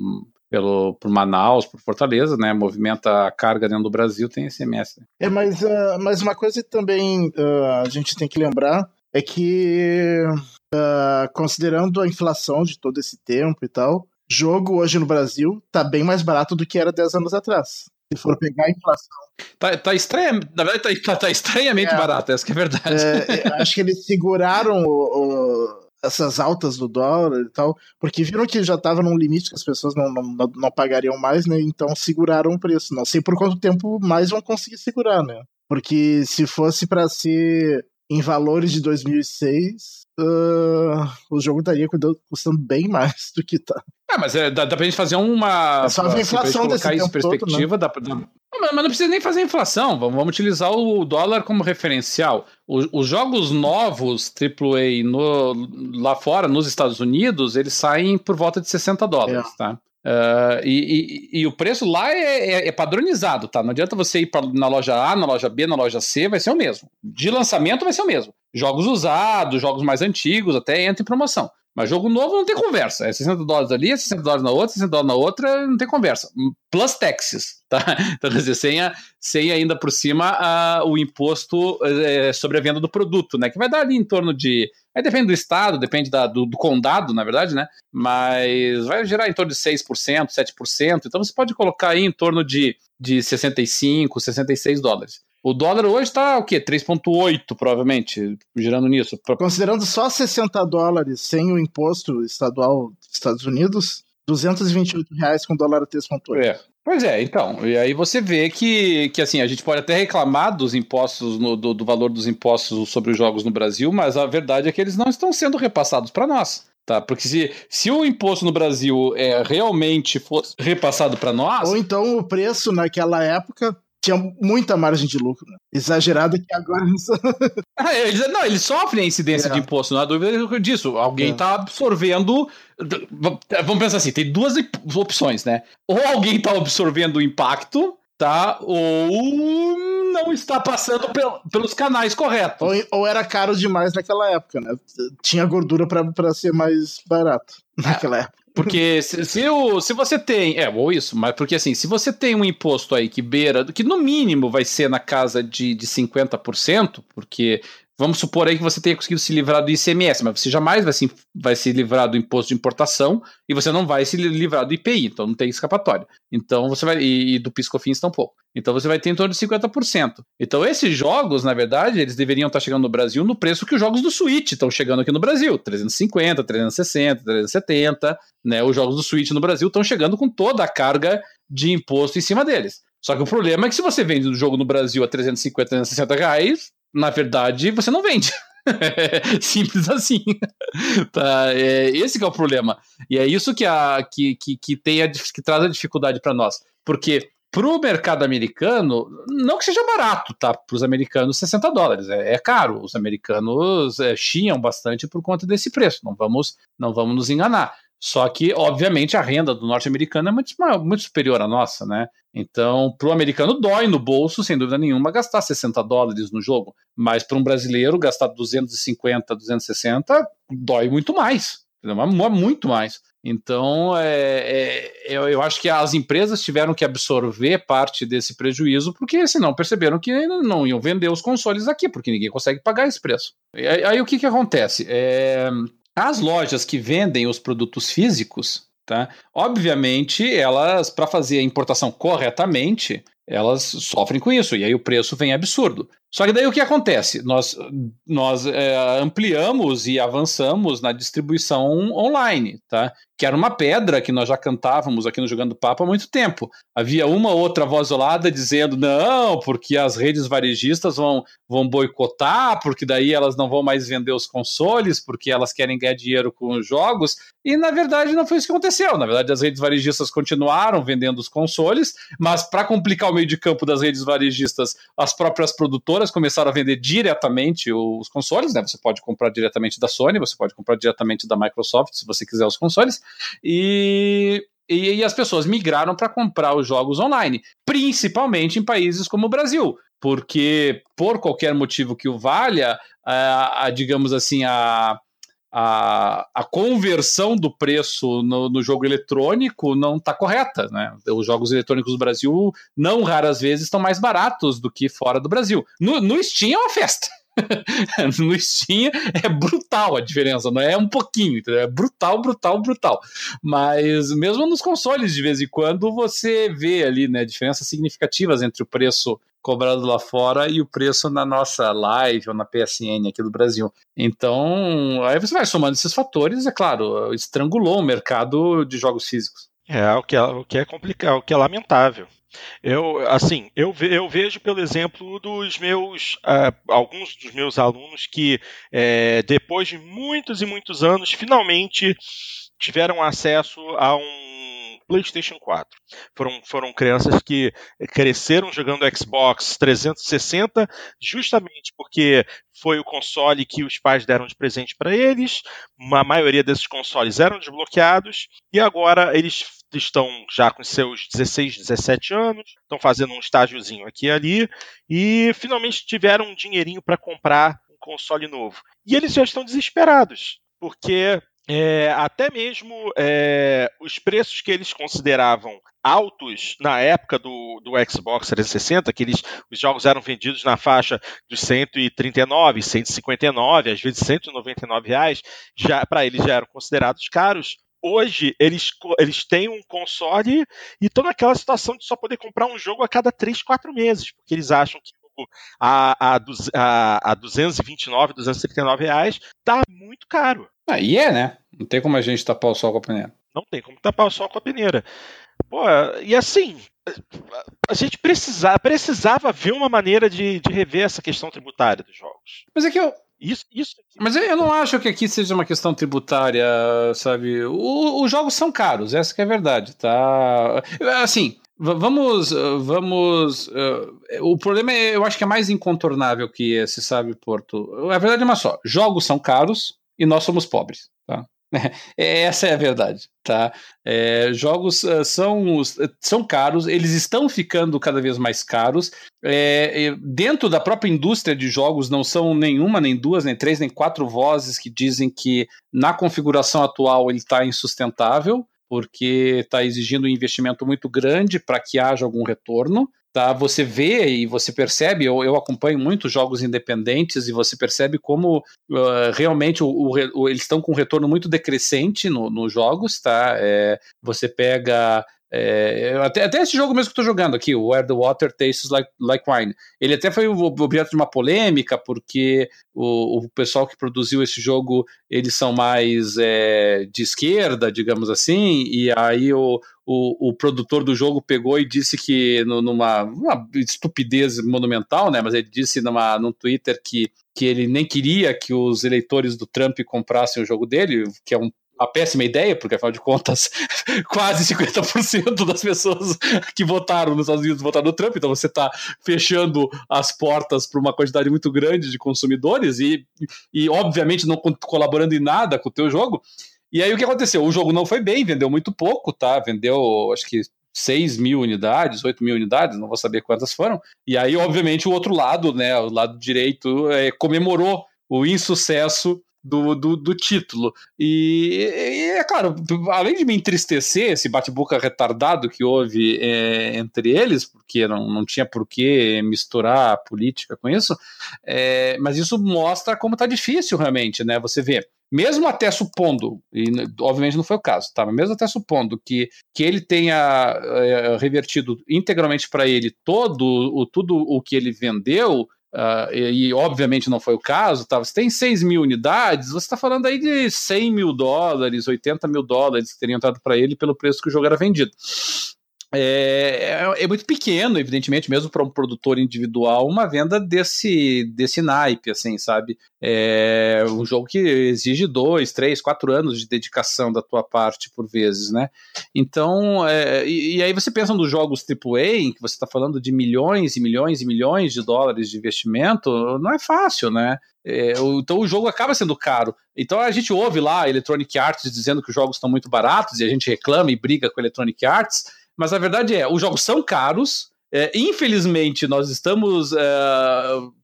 pelo, por Manaus, por Fortaleza, né? Movimenta a carga dentro do Brasil, tem ICMS. Né? É, mas, uh, mas uma coisa também uh, a gente tem que lembrar é que, uh, considerando a inflação de todo esse tempo e tal, jogo hoje no Brasil tá bem mais barato do que era 10 anos atrás. Se for pegar a inflação. Tá, tá estranha, na verdade, tá, tá, tá estranhamente é, barato, essa que é a verdade. É, é, acho que eles seguraram o, o, essas altas do dólar e tal, porque viram que já estava num limite que as pessoas não, não, não pagariam mais, né? Então seguraram o preço. Não sei por quanto tempo mais vão conseguir segurar, né? Porque se fosse para ser em valores de 2006, uh, o jogo estaria custando bem mais do que tá. É, mas é, dá, dá pra gente fazer uma. É só a inflação desse em perspectiva. Todo, né? dá, dá, mas não precisa nem fazer inflação, vamos, vamos utilizar o dólar como referencial. O, os jogos novos AAA no, lá fora, nos Estados Unidos, eles saem por volta de 60 dólares, é. tá? Uh, e, e, e, o preço lá é, é, é, padronizado, tá? Não adianta você ir pra, na loja A, na loja B, na loja C, vai ser o mesmo. De lançamento vai ser o mesmo. Jogos usados, jogos mais antigos, até entra em promoção. Mas jogo novo não tem conversa. É 60 dólares ali, é 60 dólares na outra, 60 dólares na outra, não tem conversa. Plus taxes, tá? Então, quer dizer, sem, a, sem ainda por cima a, o imposto é, sobre a venda do produto, né? Que vai dar ali em torno de. Depende do estado, depende da, do, do, condado, na verdade, né? Mas vai gerar em torno de 6%, 7%. Então você pode colocar aí em torno de, de 65, 66 dólares. O dólar hoje está o quê? 3,8, provavelmente, girando nisso. Considerando só 60 dólares sem o imposto estadual dos Estados Unidos, 228 reais com dólar a 3,8. É. Pois é, então, e aí você vê que, que assim, a gente pode até reclamar dos impostos, no, do, do valor dos impostos sobre os jogos no Brasil, mas a verdade é que eles não estão sendo repassados para nós. Tá, porque se, se o imposto no Brasil é, realmente fosse repassado para nós. Ou então o preço naquela época tinha muita margem de lucro, né? exagerada que agora ah, eles, não, eles sofrem a incidência é. de imposto, não há dúvida disso. Alguém está é. absorvendo. Vamos pensar assim: tem duas opções, né? Ou alguém está absorvendo o impacto, tá? Ou não está passando pel, pelos canais corretos. Ou, ou, era caro demais naquela época, né? Tinha gordura para ser mais barato naquela época. Porque se, se, o, se você tem. É, ou isso, mas porque assim, se você tem um imposto aí que beira, que no mínimo vai ser na casa de, de 50%, porque Vamos supor aí que você tenha conseguido se livrar do ICMS, mas você jamais vai se, vai se livrar do imposto de importação e você não vai se livrar do IPI, então não tem escapatória. Então você vai. E, e do PiscoFins tampouco. Então você vai ter em torno de 50%. Então esses jogos, na verdade, eles deveriam estar chegando no Brasil no preço que os jogos do Switch estão chegando aqui no Brasil: 350, 360, 370. Né? Os jogos do Switch no Brasil estão chegando com toda a carga de imposto em cima deles. Só que o problema é que se você vende o jogo no Brasil a 350, 360 reais, na verdade, você não vende. Simples assim. tá, é, esse é o problema. E é isso que, a, que, que, que, tem a, que traz a dificuldade para nós. Porque para o mercado americano, não que seja barato, tá? Para os americanos, 60 dólares. É, é caro. Os americanos é, chiam bastante por conta desse preço. Não vamos, não vamos nos enganar. Só que, obviamente, a renda do norte-americano é muito, muito superior à nossa, né? Então, para o americano dói no bolso, sem dúvida nenhuma, gastar 60 dólares no jogo. Mas para um brasileiro, gastar 250, 260 dói muito mais. Muito mais. Então, é, é, eu acho que as empresas tiveram que absorver parte desse prejuízo, porque senão perceberam que não iam vender os consoles aqui, porque ninguém consegue pagar esse preço. Aí, aí o que, que acontece? É, as lojas que vendem os produtos físicos, tá? Obviamente, elas, para fazer a importação corretamente, elas sofrem com isso, e aí o preço vem absurdo. Só que daí o que acontece? Nós, nós é, ampliamos e avançamos na distribuição online, tá? Que era uma pedra que nós já cantávamos aqui no Jogando Papo há muito tempo. Havia uma outra voz isolada dizendo não, porque as redes varejistas vão, vão boicotar, porque daí elas não vão mais vender os consoles, porque elas querem ganhar dinheiro com os jogos. E na verdade não foi isso que aconteceu. Na verdade, as redes varejistas continuaram vendendo os consoles, mas para complicar o meio de campo das redes varejistas, as próprias produtoras começaram a vender diretamente os consoles, né? Você pode comprar diretamente da Sony, você pode comprar diretamente da Microsoft, se você quiser os consoles. E e, e, as pessoas migraram para comprar os jogos online, principalmente em países como o Brasil, porque por qualquer motivo que o valha, a, a digamos assim, a, a, a conversão do preço no, no jogo eletrônico não está correta. Né? Os jogos eletrônicos do Brasil, não raras vezes, estão mais baratos do que fora do Brasil. No, no Steam é uma festa. no Steam é brutal a diferença, não é um pouquinho, é brutal, brutal, brutal. Mas mesmo nos consoles, de vez em quando, você vê ali né, diferenças significativas entre o preço cobrado lá fora e o preço na nossa live ou na PSN aqui do Brasil. Então, aí você vai somando esses fatores, é claro, estrangulou o mercado de jogos físicos. É, o que é, o que é complicado, o que é lamentável. Eu, assim, eu, eu vejo pelo exemplo dos meus, uh, alguns dos meus alunos que, é, depois de muitos e muitos anos, finalmente tiveram acesso a um PlayStation 4. Foram, foram crianças que cresceram jogando Xbox 360 justamente porque foi o console que os pais deram de presente para eles. A maioria desses consoles eram desbloqueados e agora eles estão já com seus 16, 17 anos, estão fazendo um estágiozinho aqui e ali e finalmente tiveram um dinheirinho para comprar um console novo. E eles já estão desesperados, porque é, até mesmo é, os preços que eles consideravam altos na época do, do Xbox 360, que eles, os jogos eram vendidos na faixa dos 139, 159, às vezes 199 reais, já para eles já eram considerados caros. Hoje eles, eles têm um console e estão naquela situação de só poder comprar um jogo a cada 3, 4 meses, porque eles acham que a, a, a, a 229, 239 reais tá muito caro. Aí ah, é, né? Não tem como a gente tapar o sol com a peneira. Não tem como tapar o sol com a peneira. Pô, e assim, a gente precisava, precisava ver uma maneira de, de rever essa questão tributária dos jogos. Mas é que eu, isso, isso. Mas eu não acho que aqui seja uma questão tributária, sabe? O, os jogos são caros, essa é a verdade, tá? Assim, vamos, vamos. Uh, o problema é, eu acho que é mais incontornável que esse, sabe, Porto? A verdade é uma só: jogos são caros e nós somos pobres, tá? Essa é a verdade, tá? É, jogos uh, são, são caros, eles estão ficando cada vez mais caros. É, dentro da própria indústria de jogos, não são nenhuma, nem duas, nem três, nem quatro vozes que dizem que na configuração atual ele está insustentável, porque está exigindo um investimento muito grande para que haja algum retorno tá? Você vê e você percebe, eu, eu acompanho muitos jogos independentes e você percebe como uh, realmente o, o, o, eles estão com um retorno muito decrescente no, nos jogos, tá? É, você pega é, até, até esse jogo mesmo que eu tô jogando aqui, o Where the Water Tastes Like, like Wine, ele até foi objeto de uma polêmica, porque o, o pessoal que produziu esse jogo, eles são mais é, de esquerda, digamos assim, e aí o, o, o, produtor do jogo pegou e disse que numa estupidez monumental, né? Mas ele disse numa, num Twitter que, que ele nem queria que os eleitores do Trump comprassem o jogo dele, que é um uma péssima ideia, porque afinal de contas, quase 50% das pessoas que votaram nos Estados Unidos votaram no Trump, então você está fechando as portas para uma quantidade muito grande de consumidores e, e, obviamente, não colaborando em nada com o teu jogo. E aí o que aconteceu? O jogo não foi bem, vendeu muito pouco, tá? Vendeu, acho que 6 mil unidades, 8 mil unidades, não vou saber quantas foram. E aí, obviamente, o outro lado, né, o lado direito, é, comemorou o insucesso do, do, do título. E, e, é claro, além de me entristecer esse bate-boca retardado que houve é, entre eles, porque não, não tinha por que misturar política com isso, é, mas isso mostra como tá difícil realmente, né? Você vê. Mesmo até supondo, e obviamente não foi o caso, tá? Mas mesmo até supondo que, que ele tenha é, revertido integralmente para ele todo o, tudo o que ele vendeu, Uh, e, e, obviamente não foi o caso, tá? você tem 6 mil unidades, você está falando aí de 100 mil dólares, 80 mil dólares que teriam entrado para ele pelo preço que o jogo era vendido. É, é, é muito pequeno, evidentemente, mesmo para um produtor individual, uma venda desse, desse naipe, assim, sabe? É um jogo que exige dois, três, quatro anos de dedicação da tua parte por vezes, né? Então, é, e, e, aí você pensa nos jogos AAA, em que você está falando de milhões e milhões e milhões de dólares de investimento, não é fácil, né? É, então o jogo acaba sendo caro. Então a gente ouve lá Electronic Arts dizendo que os jogos estão muito baratos e a gente reclama e briga com Electronic Arts mas a verdade é, os jogos são caros. É, infelizmente, nós estamos é,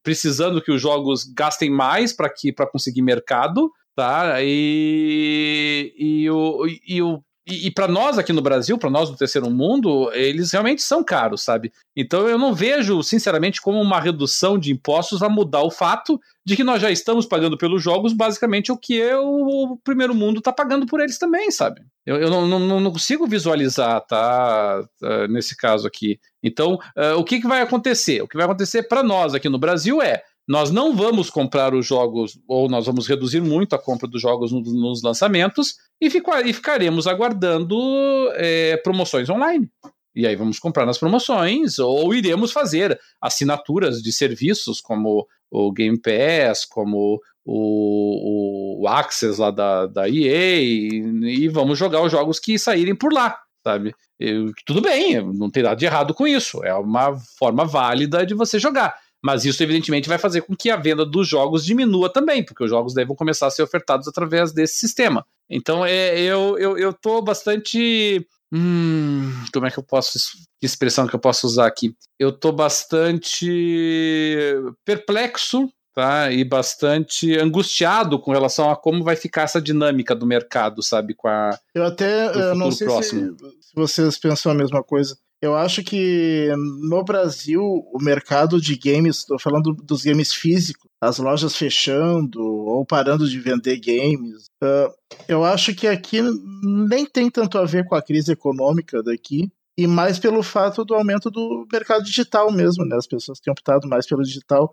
precisando que os jogos gastem mais para conseguir mercado, tá? E, e, o, e, o, e, e para nós aqui no Brasil, para nós do terceiro mundo, eles realmente são caros, sabe? Então eu não vejo, sinceramente, como uma redução de impostos a mudar o fato de que nós já estamos pagando pelos jogos basicamente o que o, o primeiro mundo está pagando por eles também, sabe? Eu, eu não, não, não, consigo visualizar, tá? Uh, nesse caso aqui. Então, uh, o que, que vai acontecer? O que vai acontecer para nós aqui no Brasil é nós não vamos comprar os jogos, ou nós vamos reduzir muito a compra dos jogos no, nos lançamentos e, e ficaremos aguardando é, promoções online. E aí vamos comprar nas promoções, ou iremos fazer assinaturas de serviços como o Game Pass, como o, o Access lá da, da EA, e, e vamos jogar os jogos que saírem por lá, sabe? Eu, tudo bem, não tem nada de errado com isso, é uma forma válida de você jogar. Mas isso, evidentemente, vai fazer com que a venda dos jogos diminua também, porque os jogos devem começar a ser ofertados através desse sistema. Então, é, eu, eu, eu tô bastante. Hum, como é que eu posso. Que expressão que eu posso usar aqui? Eu tô bastante perplexo tá? E bastante angustiado com relação a como vai ficar essa dinâmica do mercado, sabe? Com a. Eu até eu não sei se, se, vocês pensam a mesma coisa. Eu acho que no Brasil o mercado de games, estou falando dos games físicos, as lojas fechando ou parando de vender games. Uh, eu acho que aqui nem tem tanto a ver com a crise econômica daqui, e mais pelo fato do aumento do mercado digital mesmo, né? As pessoas têm optado mais pelo digital.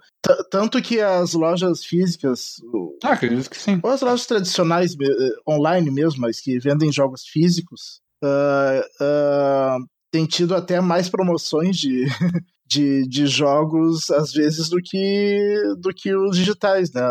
Tanto que as lojas físicas. Ah, acredito que sim. Ou as lojas tradicionais, eh, online mesmo, mas que vendem jogos físicos, uh, uh, têm tido até mais promoções de, de, de jogos, às vezes, do que, do que os digitais, né?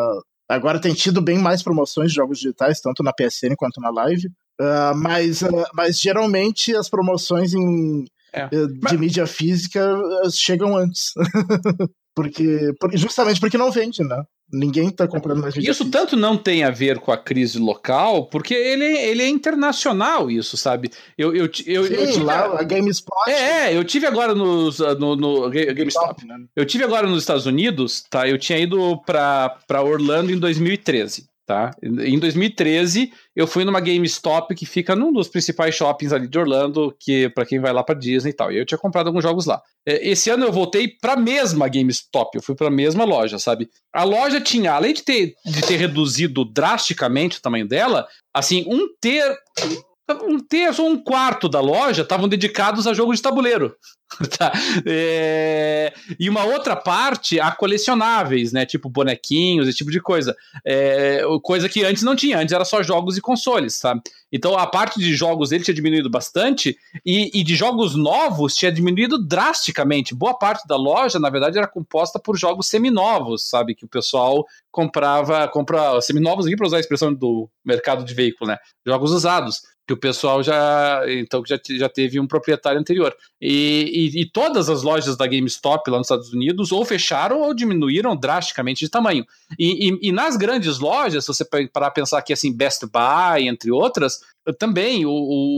Agora tem tido bem mais promoções de jogos digitais, tanto na PSN quanto na Live. Uh, mas, uh, mas geralmente as promoções em, é. uh, de mas... mídia física chegam antes. porque, justamente porque não vende, né? Ninguém está comprando mais mídia Isso tanto não tem a ver com a crise local, porque ele, ele é internacional, isso, sabe? Eu, eu, eu, Sim, eu tive, lá, a GameSpot. É, eu tive agora nos, no, no GameStop. Né? Eu tive agora nos Estados Unidos, tá? Eu tinha ido para Orlando em 2013 tá? Em 2013, eu fui numa GameStop que fica num dos principais shoppings ali de Orlando, que para quem vai lá para Disney e tal. E eu tinha comprado alguns jogos lá. É, esse ano eu voltei para mesma GameStop, eu fui para mesma loja, sabe? A loja tinha, além de ter, de ter reduzido drasticamente o tamanho dela, assim, um ter um terço ou um quarto da loja estavam dedicados a jogos de tabuleiro. tá? É... E uma outra parte a colecionáveis, né? Tipo bonequinhos, esse tipo de coisa. É... Coisa que antes não tinha, antes era só jogos e consoles, sabe? Então a parte de jogos ele tinha diminuído bastante e, e, de jogos novos tinha diminuído drasticamente. Boa parte da loja, na verdade, era composta por jogos seminovos, sabe? Que o pessoal comprava, compra seminovos aqui para usar a expressão do mercado de veículo, né? Jogos usados que o pessoal já então já, já teve um proprietário anterior. E, e, e, todas as lojas da GameStop lá nos Estados Unidos ou fecharam ou diminuíram drasticamente de tamanho. E, e, e nas grandes lojas, se você parar pensar aqui assim, Best Buy, entre outras, também o,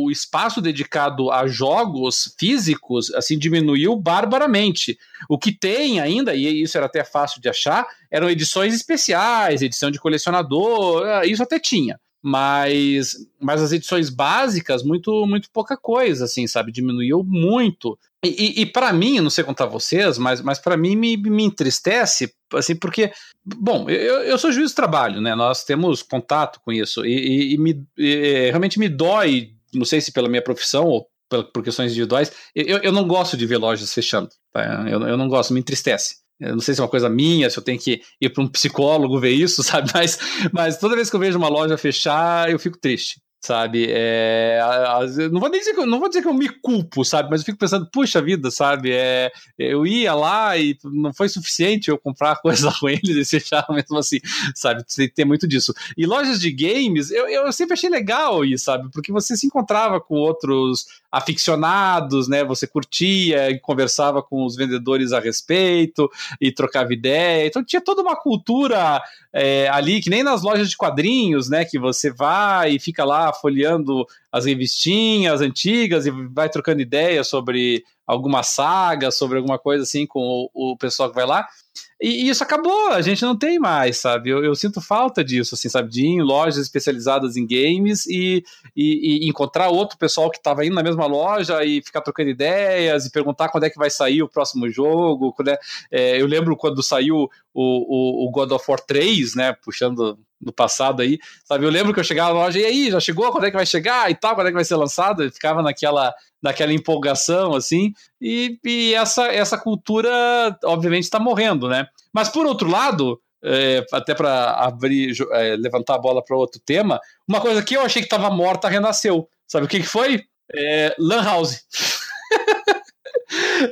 o, espaço dedicado a jogos físicos assim diminuiu barbaramente. O que tem ainda, e isso era até fácil de achar, eram edições especiais, edição de colecionador, isso até tinha mas, mas as edições básicas, muito muito pouca coisa, assim, sabe? Diminuiu muito. E, e, e para mim, não sei contar vocês, mas, mas para mim me, me entristece, assim, porque, bom, eu, eu sou juiz de trabalho, né? Nós temos contato com isso, e, e me, realmente me dói, não sei se pela minha profissão ou por questões individuais, eu, eu não gosto de ver lojas fechando, tá? eu, eu não gosto, me entristece. Eu não sei se é uma coisa minha, se eu tenho que ir para um psicólogo ver isso, sabe? Mas, mas toda vez que eu vejo uma loja fechar, eu fico triste sabe? É, não vou dizer que eu, não vou dizer que eu me culpo, sabe? Mas eu fico pensando, puxa vida, sabe? É, eu ia lá e não foi suficiente eu comprar coisa com eles e fechar mesmo assim, sabe? Tem muito disso. E lojas de games, eu, eu sempre achei legal isso, sabe? Porque você se encontrava com outros aficionados, né? Você curtia e conversava com os vendedores a respeito e trocava ideia. Então tinha toda uma cultura é, ali, que nem nas lojas de quadrinhos, né? Que você vai e fica lá folheando as revistinhas antigas e vai trocando ideias sobre alguma saga, sobre alguma coisa assim com o, o pessoal que vai lá. E, isso acabou, a gente não tem mais, sabe? Eu, eu, sinto falta disso, assim, sabe? De ir em lojas especializadas em games e, e, e encontrar outro pessoal que estava indo na mesma loja e ficar trocando ideias e perguntar quando é que vai sair o próximo jogo. É, é, eu lembro quando saiu o, o, o, God of War 3, né? Puxando no passado aí, sabe? Eu lembro que eu chegava na loja e aí, já chegou? Quando é que vai chegar? E tal, quando é que vai ser lançado? Eu ficava naquela naquela empolgação, assim, e, e essa, essa cultura, obviamente, está morrendo, né? Mas, por outro lado, é, até para abrir, é, levantar a bola para outro tema, uma coisa que eu achei que estava morta renasceu. Sabe o que, que foi? É, Lan House.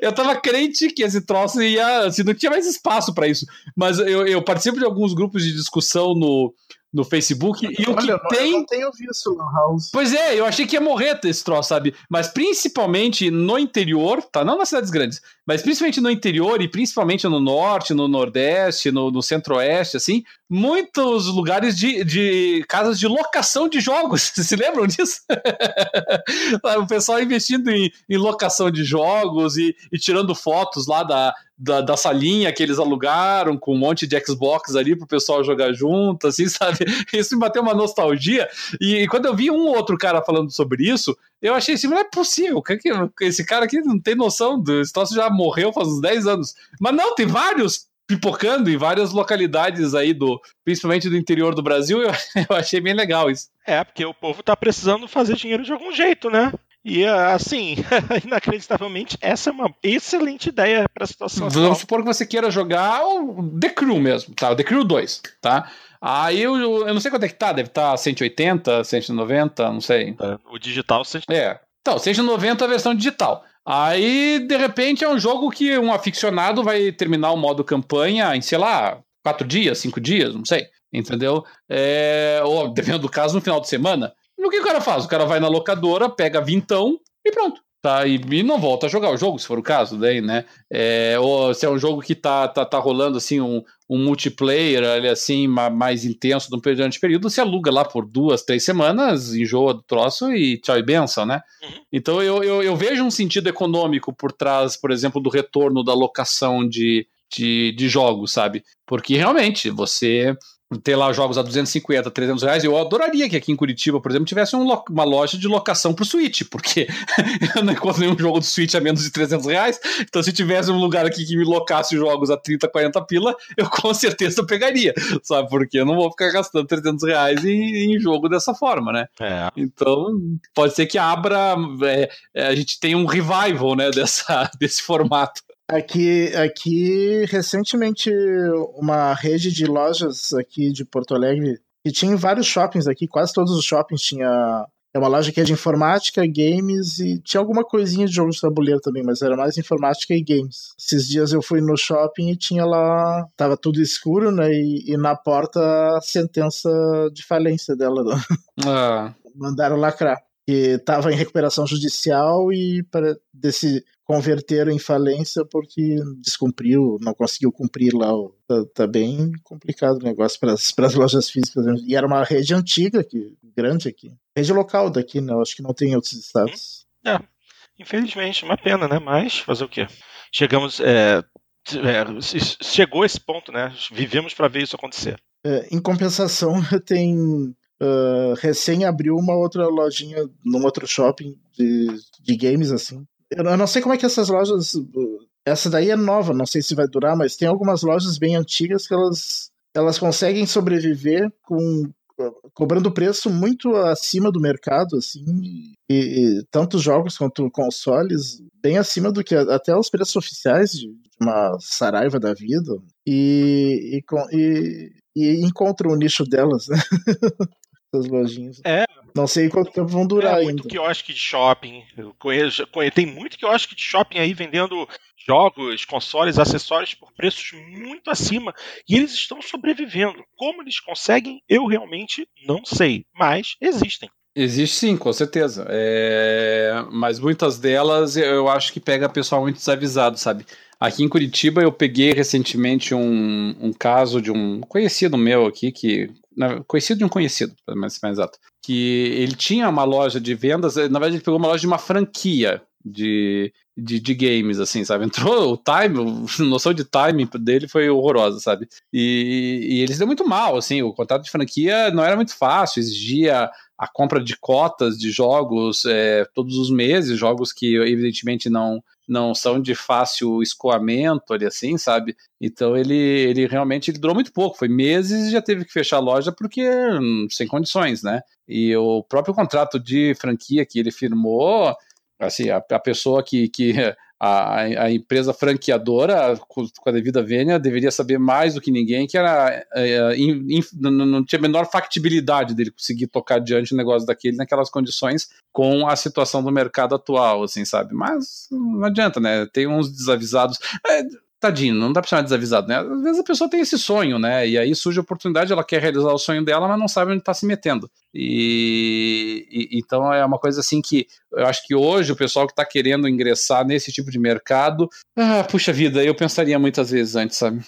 eu tava crente que esse troço ia. Assim, não tinha mais espaço para isso. Mas eu, eu participo de alguns grupos de discussão no, no Facebook. E o que eu tem. Eu não tenho visto Lan House. Pois é, eu achei que ia morrer esse troço, sabe? Mas principalmente no interior, tá? Não nas cidades grandes, mas principalmente no interior e principalmente no norte, no nordeste, no, no centro-oeste, assim, muitos lugares de, de casas de locação de jogos. Vocês se lembram disso? o pessoal investindo em, em locação de jogos e, e tirando fotos lá da, da, da, salinha que eles alugaram com um monte de Xbox ali pro pessoal jogar junto, assim, sabe? Isso me bateu uma nostalgia. E, e quando eu vi um outro cara falando sobre isso, eu achei assim, não é possível. Que, que, esse cara aqui não tem noção do troço já morreu faz uns 10 anos. Mas não, tem vários pipocando em várias localidades aí do, principalmente do interior do Brasil, eu, eu achei bem legal isso. É, porque o povo tá precisando fazer dinheiro de algum jeito, né? E assim, inacreditavelmente, essa é uma excelente ideia para a situação. Vamos atual. supor que você queira jogar o The Crew mesmo, tá? O The Crew 2, tá? Aí eu, eu não sei quanto é que tá, deve estar tá 180, 190, não sei. É, o digital, 190. É. Então, 190 a versão digital. Aí, de repente, é um jogo que um aficionado vai terminar o modo campanha em, sei lá, quatro dias, cinco dias, não sei. Entendeu? É, ou, dependendo do caso, no final de semana. O que o cara faz? O cara vai na locadora, pega vintão e pronto. Tá, e, e, não volta a jogar o jogo, se for o caso, daí, né? É, ou se é um jogo que tá, tá, tá rolando assim, um, um multiplayer ali, assim, mais intenso durante período, se aluga lá por duas, três semanas, enjoa do troço e tchau e benção, né? Uhum. Então eu, eu, eu, vejo um sentido econômico por trás, por exemplo, do retorno da locação de, de, de jogos, sabe? Porque realmente você ter lá jogos a 250, 300 reais, eu adoraria que aqui em Curitiba, por exemplo, tivesse um uma loja de locação pro Switch, porque eu não encontro nenhum jogo do Switch a menos de 300 reais, então se tivesse um lugar aqui que me locasse jogos a 30, 40 pila, eu com certeza pegaria, sabe, porque eu não vou ficar gastando 300 reais em, em jogo dessa forma, né? É. Então, pode ser que abra, é, é a gente tenha um revival, né, dessa, desse formato. Aqui, aqui, recentemente, uma rede de lojas aqui de Porto Alegre, que tinha vários shoppings aqui, quase todos os shoppings tinha é uma loja que é de informática, games e tinha alguma coisinha de jogos de tabuleiro também, mas era mais informática e games. Esses dias eu fui no shopping e tinha lá, tava tudo escuro, né? E, e na porta a sentença de falência dela. Né? Ah. Mandaram lacrar. Que tava em recuperação judicial e para desse converteram em falência porque descumpriu, não conseguiu cumprir lá. Tá, tá bem complicado o negócio para as lojas físicas. E era uma rede antiga, que, grande aqui. Rede local daqui, né? Acho que não tem em outros estados. É, infelizmente, uma pena, né? Mas fazer o quê? Chegamos. É, é, chegou esse ponto, né? Vivemos para ver isso acontecer. É, em compensação, tem uh, recém abriu uma outra lojinha num outro shopping de, de games, assim. Eu não sei como é que essas lojas. Essa daí é nova, não sei se vai durar, mas tem algumas lojas bem antigas que elas, elas conseguem sobreviver com cobrando preço muito acima do mercado, assim, e, e tanto jogos quanto consoles, bem acima do que até os preços oficiais de, de uma Saraiva da vida, e, e, e, e encontram o nicho delas, né? Essas lojinhas. É, não sei quanto tempo vão durar é, muito ainda. quiosque de shopping. Conheço, conheço, tem muito quiosque de shopping aí vendendo jogos, consoles, acessórios por preços muito acima. E eles estão sobrevivendo. Como eles conseguem, eu realmente não sei. Mas existem. Existe sim, com certeza. É... Mas muitas delas eu acho que pega pessoal muito desavisado, sabe? Aqui em Curitiba eu peguei recentemente um, um caso de um conhecido meu aqui que conhecido de um conhecido, mais, mais exato, que ele tinha uma loja de vendas, na verdade ele pegou uma loja de uma franquia de, de, de, games, assim, sabe? Entrou o time, a noção de timing dele foi horrorosa, sabe? E, e ele se deu muito mal, assim, o contrato de franquia não era muito fácil, exigia a compra de cotas de jogos é, todos os meses, jogos que evidentemente não não são de fácil escoamento ali assim, sabe? Então ele, ele realmente ele durou muito pouco, foi meses e já teve que fechar a loja porque hum, sem condições, né? E o próprio contrato de franquia que ele firmou assim, a, a pessoa que, que a, a, empresa franqueadora, com, a devida vênia, deveria saber mais do que ninguém que era é, in, in, não, tinha a menor factibilidade dele conseguir tocar adiante o negócio daquele naquelas condições com a situação do mercado atual, assim, sabe? Mas não adianta, né? Tem uns desavisados. É, tadinho, não dá pra chamar desavisado, né? Às vezes a pessoa tem esse sonho, né? E aí surge a oportunidade, ela quer realizar o sonho dela, mas não sabe onde tá se metendo. E, e então é uma coisa assim que eu acho que hoje o pessoal que tá querendo ingressar nesse tipo de mercado, ah, puxa vida, eu pensaria muitas vezes antes, sabe?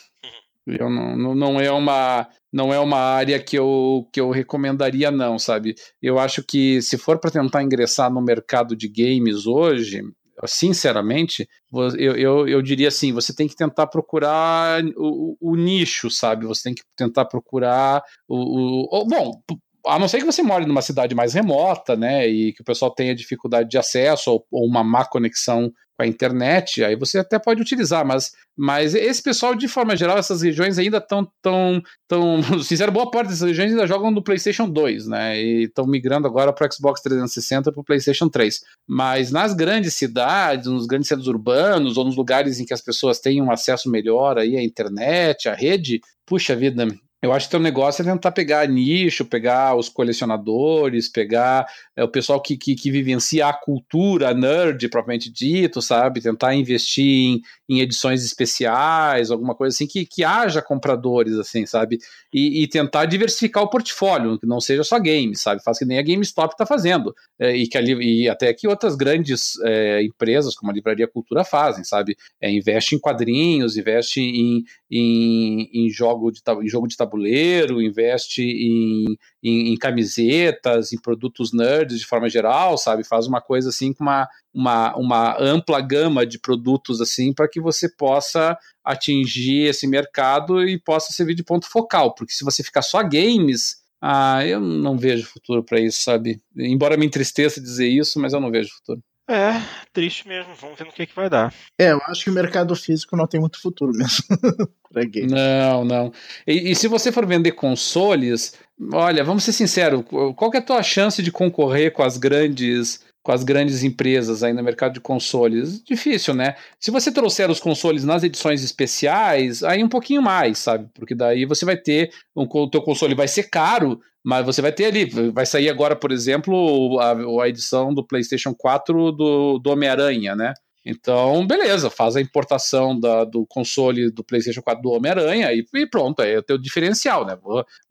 Eu não, não, não é uma não é uma área que eu, que eu recomendaria, não, sabe? Eu acho que se for para tentar ingressar no mercado de games hoje, sinceramente, eu, eu, eu diria assim: você tem que tentar procurar o, o nicho, sabe? Você tem que tentar procurar o, o, Bom, a não ser que você more numa cidade mais remota, né? E que o pessoal tenha dificuldade de acesso ou, ou uma má conexão com a internet, aí você até pode utilizar, mas, mas esse pessoal, de forma geral, essas regiões ainda estão tão, tão, fizeram boa parte dessas regiões ainda jogam no PlayStation 2, né? E estão migrando agora para o Xbox 360 para o PlayStation 3. Mas nas grandes cidades, nos grandes centros urbanos ou nos lugares em que as pessoas têm um acesso melhor aí à internet, à rede, puxa vida, eu acho que o negócio é tentar pegar nicho, pegar os colecionadores, pegar é, o pessoal que, que, que, vivencia a cultura nerd, propriamente dito, sabe? Tentar investir em, em edições especiais, alguma coisa assim, que, que haja compradores, assim, sabe? E, e, tentar diversificar o portfólio, que não seja só games, sabe? Faz que nem a GameStop está fazendo. É, e, que ali, e até que outras grandes é, empresas, como a Livraria Cultura, fazem, sabe? É, investe em quadrinhos, investe em, em, em, jogo de, em jogo de tabuleiro, investe em, em, em, camisetas, em produtos nerds de forma geral, sabe? Faz uma coisa assim com uma, uma, uma ampla gama de produtos assim para que você possa atingir esse mercado e possa servir de ponto focal, porque se você ficar só games, ah, eu não vejo futuro para isso, sabe? Embora me entristeça dizer isso, mas eu não vejo futuro. É, triste mesmo. Vamos ver no que, que vai dar. É, eu acho que o mercado físico não tem muito futuro mesmo. pra game. Não, não. E, e, se você for vender consoles, olha, vamos ser sinceros, qual que é a tua chance de concorrer com as grandes com as grandes empresas aí no mercado de consoles. Difícil, né? Se você trouxer os consoles nas edições especiais, aí um pouquinho mais, sabe? Porque daí você vai ter, o teu console vai ser caro, mas você vai ter ali, vai sair agora, por exemplo, a, a edição do PlayStation 4 do, do Homem-Aranha, né? Então, beleza, faz a importação da, do console do PlayStation 4 do Homem-Aranha e, e, pronto, é o diferencial, né?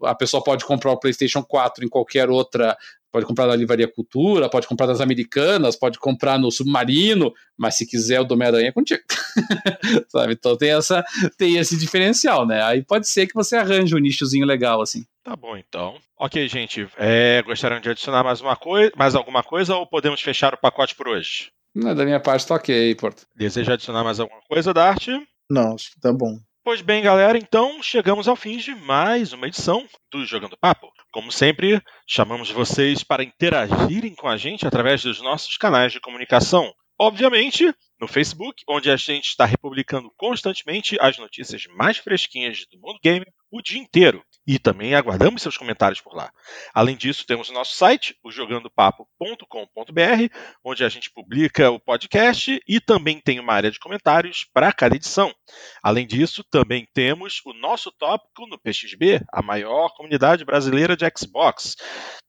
A pessoa pode comprar o PlayStation 4 em qualquer outra pode comprar na Livraria Cultura, pode comprar nas Americanas, pode comprar no Submarino, mas se quiser o do Homem-Aranha é contigo. Sabe? Então tem, essa, tem esse diferencial, né? Aí pode ser que você arranje um nichozinho legal, assim. Tá bom, então. Ok, gente. É, gostariam de adicionar mais, uma coisa, mais alguma coisa ou podemos fechar o pacote por hoje? Não, da minha parte tá ok, Porto. Deseja adicionar mais alguma coisa, Dart? Não, acho que tá bom. Pois bem, galera, então chegamos ao fim de mais uma edição do Jogando Papo. Como sempre, chamamos vocês para interagirem com a gente através dos nossos canais de comunicação. Obviamente, no Facebook, onde a gente está republicando constantemente as notícias mais fresquinhas do mundo game o dia inteiro. E também aguardamos seus comentários por lá. Além disso, temos o nosso site, o jogandopapo.com.br, onde a gente publica o podcast e também tem uma área de comentários para cada edição. Além disso, também temos o nosso tópico no PXB, a maior comunidade brasileira de Xbox.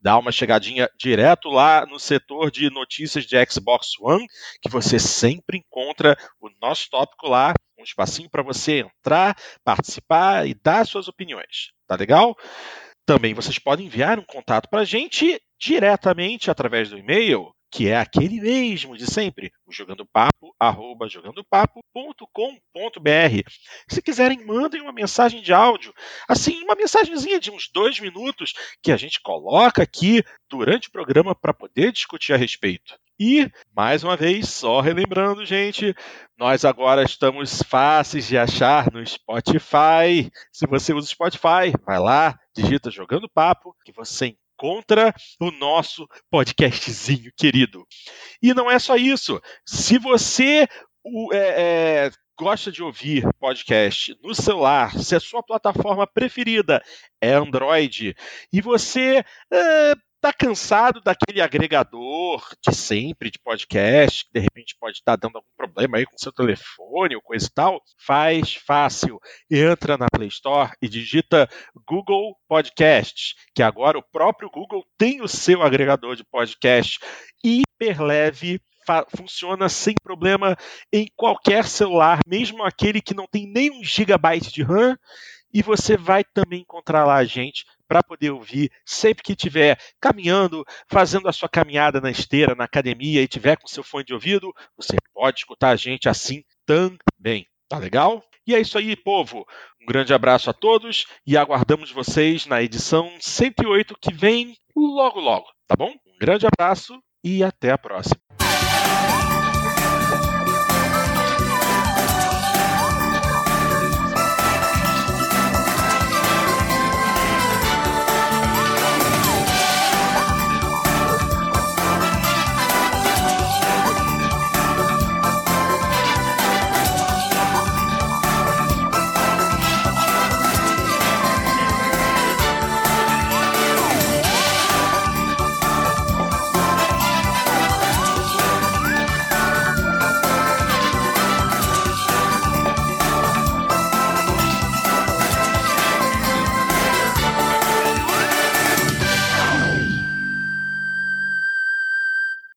Dá uma chegadinha direto lá no setor de notícias de Xbox One, que você sempre encontra o nosso tópico lá um espacinho para você entrar, participar e dar suas opiniões. Tá legal? Também vocês podem enviar um contato para a gente diretamente através do e-mail que é aquele mesmo de sempre, o jogandopapo, arroba jogandopapo.com.br. Se quiserem, mandem uma mensagem de áudio, assim, uma mensagenzinha de uns dois minutos que a gente coloca aqui durante o programa para poder discutir a respeito. E, mais uma vez, só relembrando, gente, nós agora estamos fáceis de achar no Spotify. Se você usa o Spotify, vai lá, digita Jogando Papo, que você encontra o nosso podcastzinho querido. E não é só isso. Se você é, é, gosta de ouvir podcast no celular, se a sua plataforma preferida é Android e você é, está cansado daquele agregador de sempre de podcast, que de repente pode estar tá dando algum problema aí com seu telefone ou coisa e tal, faz fácil. Entra na Play Store e digita Google Podcasts, que agora o próprio Google tem o seu agregador de podcast. Hiper leve funciona sem problema em qualquer celular, mesmo aquele que não tem nem um gigabyte de RAM, e você vai também encontrar lá a gente para poder ouvir sempre que estiver caminhando, fazendo a sua caminhada na esteira, na academia e tiver com seu fone de ouvido, você pode escutar a gente assim também. Tá legal? E é isso aí, povo. Um grande abraço a todos e aguardamos vocês na edição 108 que vem logo logo, tá bom? Um grande abraço e até a próxima.